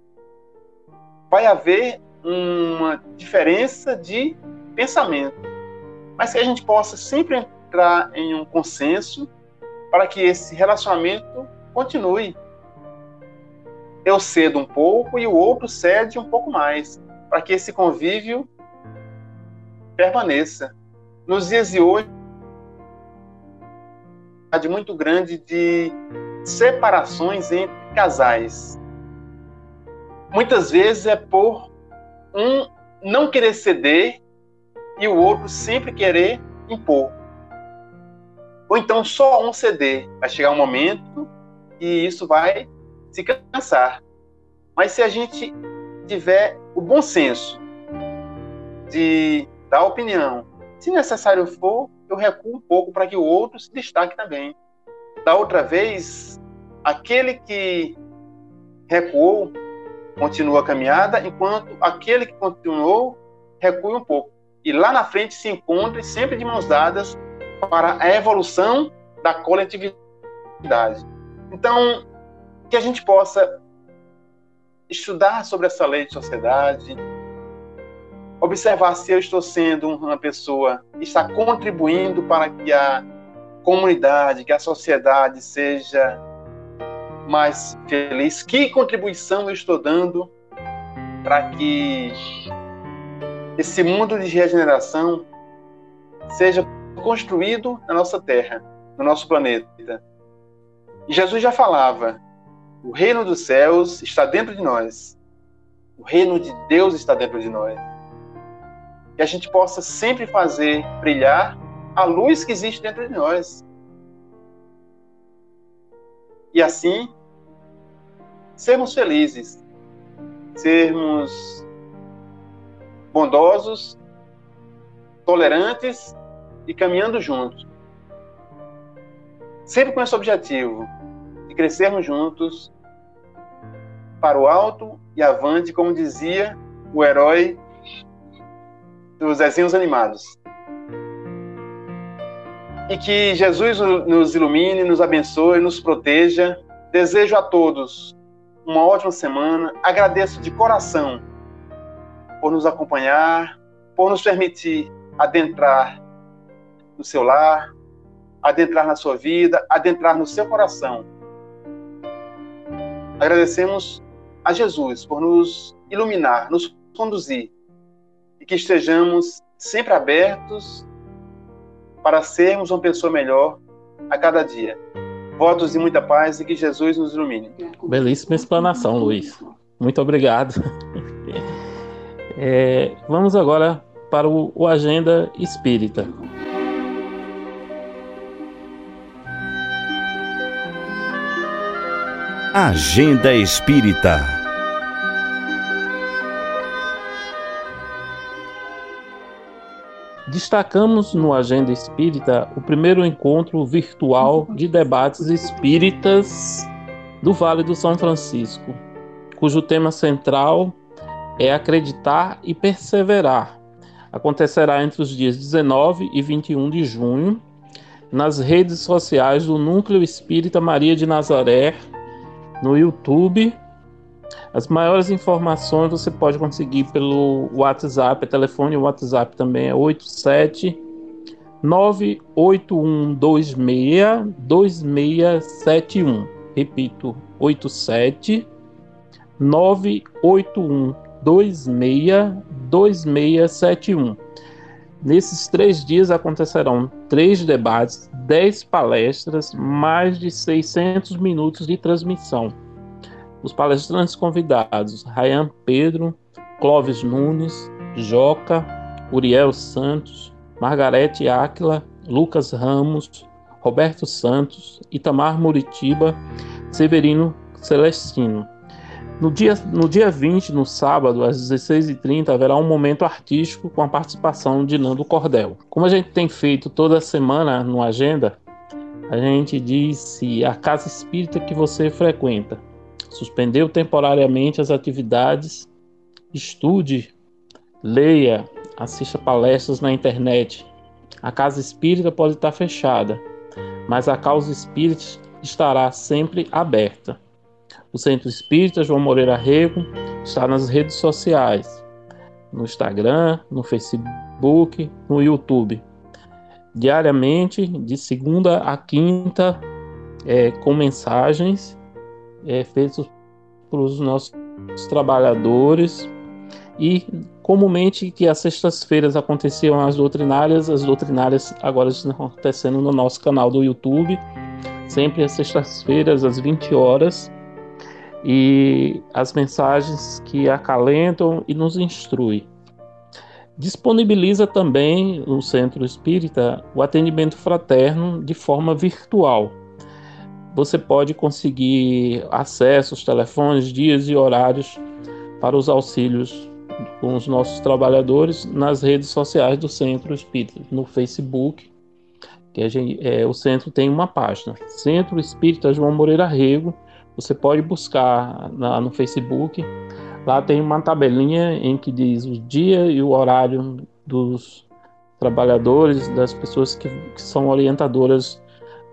Speaker 4: Vai haver uma diferença de pensamento, mas que a gente possa sempre entrar em um consenso para que esse relacionamento continue eu cedo um pouco e o outro cede um pouco mais, para que esse convívio permaneça. Nos dias de hoje, muito grande de separações entre casais. Muitas vezes é por um não querer ceder e o outro sempre querer impor. Ou então só um ceder. Vai chegar um momento e isso vai se cansar. Mas se a gente tiver o bom senso de dar opinião, se necessário for, eu recuo um pouco para que o outro se destaque também. Da outra vez, aquele que recuou continua a caminhada, enquanto aquele que continuou recua um pouco. E lá na frente se encontre sempre de mãos dadas para a evolução da coletividade. Então, que a gente possa estudar sobre essa lei de sociedade, observar se eu estou sendo uma pessoa que está contribuindo para que a comunidade, que a sociedade seja mais feliz. Que contribuição eu estou dando para que esse mundo de regeneração seja construído na nossa Terra, no nosso planeta. E Jesus já falava o reino dos céus está dentro de nós. O reino de Deus está dentro de nós. Que a gente possa sempre fazer brilhar a luz que existe dentro de nós. E assim, sermos felizes, sermos bondosos, tolerantes e caminhando juntos. Sempre com esse objetivo, crescermos juntos para o alto e avante, como dizia o herói dos desenhos animados. E que Jesus nos ilumine, nos abençoe, nos proteja. Desejo a todos uma ótima semana. Agradeço de coração por nos acompanhar, por nos permitir adentrar no seu lar, adentrar na sua vida, adentrar no seu coração Agradecemos a Jesus por nos iluminar, nos conduzir e que estejamos sempre abertos para sermos uma pessoa melhor a cada dia. Votos de muita paz e que Jesus nos ilumine.
Speaker 2: Belíssima explanação, Luiz. Muito obrigado. É, vamos agora para o, o Agenda Espírita.
Speaker 1: Agenda Espírita.
Speaker 2: Destacamos no Agenda Espírita o primeiro encontro virtual de debates espíritas do Vale do São Francisco, cujo tema central é acreditar e perseverar. Acontecerá entre os dias 19 e 21 de junho nas redes sociais do Núcleo Espírita Maria de Nazaré, no YouTube. As maiores informações você pode conseguir pelo WhatsApp, telefone WhatsApp também é 87 98126 2671. Repito, 87 981 26 2671. Nesses três dias acontecerão três debates, dez palestras, mais de 600 minutos de transmissão. Os palestrantes convidados: Rayan Pedro, Clóvis Nunes, Joca, Uriel Santos, Margarete Áquila, Lucas Ramos, Roberto Santos, Itamar Muritiba, Severino Celestino. No dia, no dia 20, no sábado, às 16h30, haverá um momento artístico com a participação de Nando Cordel. Como a gente tem feito toda semana no Agenda, a gente disse a casa espírita que você frequenta. Suspendeu temporariamente as atividades, estude, leia, assista palestras na internet. A casa espírita pode estar fechada, mas a causa espírita estará sempre aberta. O Centro Espírita João Moreira Rego está nas redes sociais, no Instagram, no Facebook, no YouTube. Diariamente, de segunda a quinta, é, com mensagens é, feitas pelos nossos trabalhadores e comumente que às sextas-feiras aconteciam as doutrinárias, as doutrinárias agora estão acontecendo no nosso canal do YouTube, sempre às sextas-feiras às 20 horas e as mensagens que acalentam e nos instruem. Disponibiliza também no Centro Espírita o atendimento fraterno de forma virtual. Você pode conseguir acesso aos telefones, dias e horários para os auxílios com os nossos trabalhadores nas redes sociais do Centro Espírita, no Facebook, que gente, é, o centro tem uma página, Centro Espírita João Moreira Rego, você pode buscar no Facebook. Lá tem uma tabelinha em que diz o dia e o horário dos trabalhadores, das pessoas que, que são orientadoras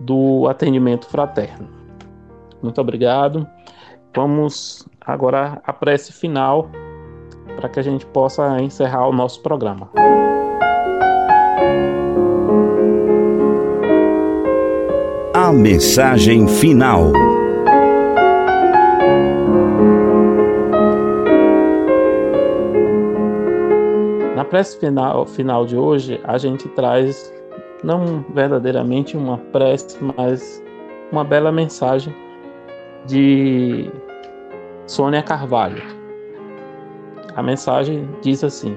Speaker 2: do atendimento fraterno. Muito obrigado. Vamos agora à prece final para que a gente possa encerrar o nosso programa.
Speaker 1: A mensagem final.
Speaker 2: Prece final, final de hoje, a gente traz não verdadeiramente uma prece, mas uma bela mensagem de Sônia Carvalho. A mensagem diz assim: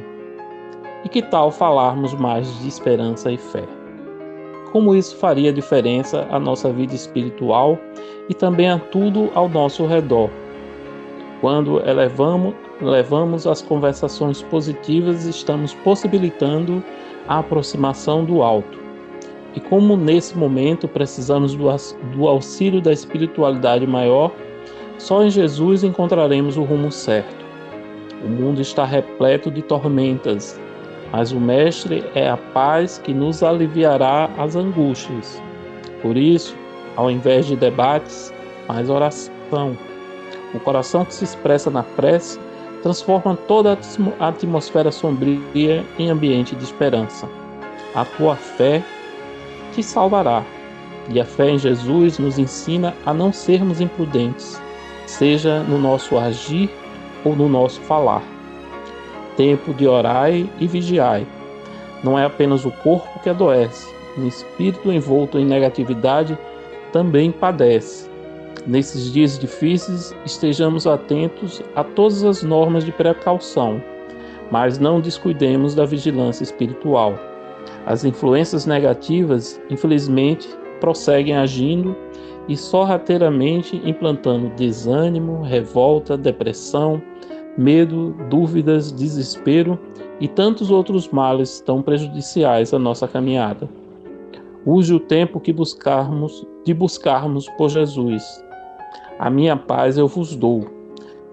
Speaker 2: E que tal falarmos mais de esperança e fé? Como isso faria diferença à nossa vida espiritual e também a tudo ao nosso redor? Quando elevamos levamos as conversações positivas e estamos possibilitando a aproximação do alto. E como nesse momento precisamos do auxílio da espiritualidade maior, só em Jesus encontraremos o rumo certo. O mundo está repleto de tormentas, mas o Mestre é a paz que nos aliviará as angústias. Por isso, ao invés de debates, mais oração. O coração que se expressa na prece transforma toda a atmosfera sombria em ambiente de esperança. A tua fé te salvará. E a fé em Jesus nos ensina a não sermos imprudentes. seja no nosso agir ou no nosso falar. Tempo de orai e vigiai. Não é apenas o corpo que adoece, o espírito envolto em negatividade também padece. Nesses dias difíceis, estejamos atentos a todas as normas de precaução, mas não descuidemos da vigilância espiritual. As influências negativas, infelizmente, prosseguem agindo e sorrateiramente implantando desânimo, revolta, depressão, medo, dúvidas, desespero e tantos outros males tão prejudiciais à nossa caminhada. Use o tempo que buscarmos de buscarmos por Jesus. A minha paz eu vos dou.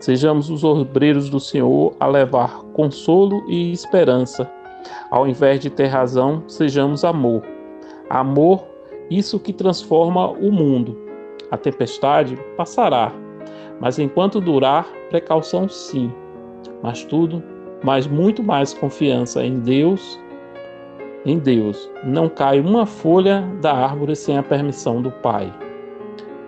Speaker 2: Sejamos os obreiros do Senhor a levar consolo e esperança. Ao invés de ter razão, sejamos amor. Amor, isso que transforma o mundo. A tempestade passará, mas enquanto durar, precaução sim. Mas tudo, mas muito mais confiança em Deus. Em Deus, não cai uma folha da árvore sem a permissão do Pai.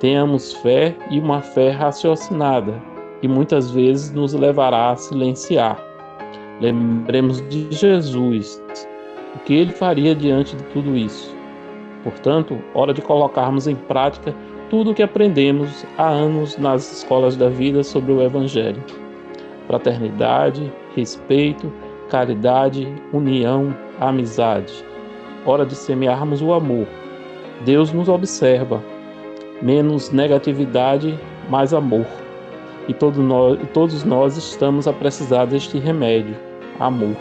Speaker 2: Tenhamos fé e uma fé raciocinada, que muitas vezes nos levará a silenciar. Lembremos de Jesus, o que ele faria diante de tudo isso. Portanto, hora de colocarmos em prática tudo o que aprendemos há anos nas escolas da vida sobre o Evangelho. Fraternidade, respeito, caridade, união, amizade. Hora de semearmos o amor. Deus nos observa. Menos negatividade, mais amor. E todos nós, todos nós estamos a precisar deste remédio, amor.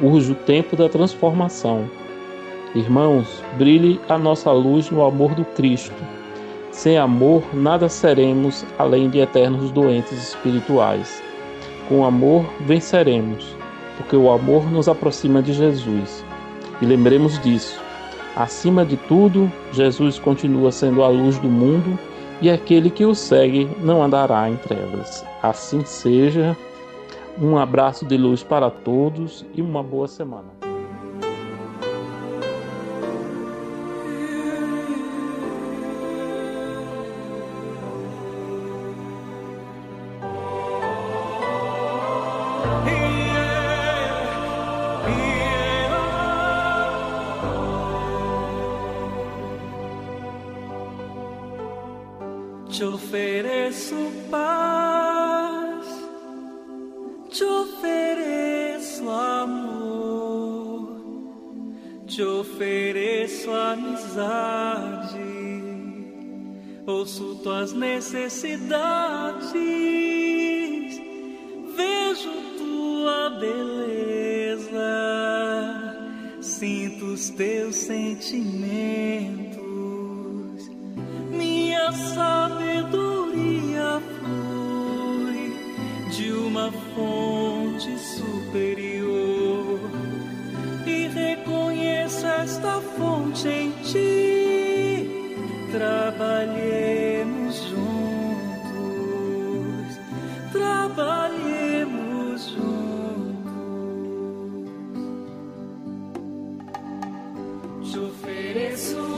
Speaker 2: Urge o tempo da transformação. Irmãos, brilhe a nossa luz no amor do Cristo sem amor, nada seremos além de eternos doentes espirituais. Com amor, venceremos, porque o amor nos aproxima de Jesus. E lembremos disso. Acima de tudo, Jesus continua sendo a luz do mundo e aquele que o segue não andará em trevas. Assim seja. Um abraço de luz para todos e uma boa semana.
Speaker 3: Tuas necessidades, vejo tua beleza, sinto os teus sentimentos Te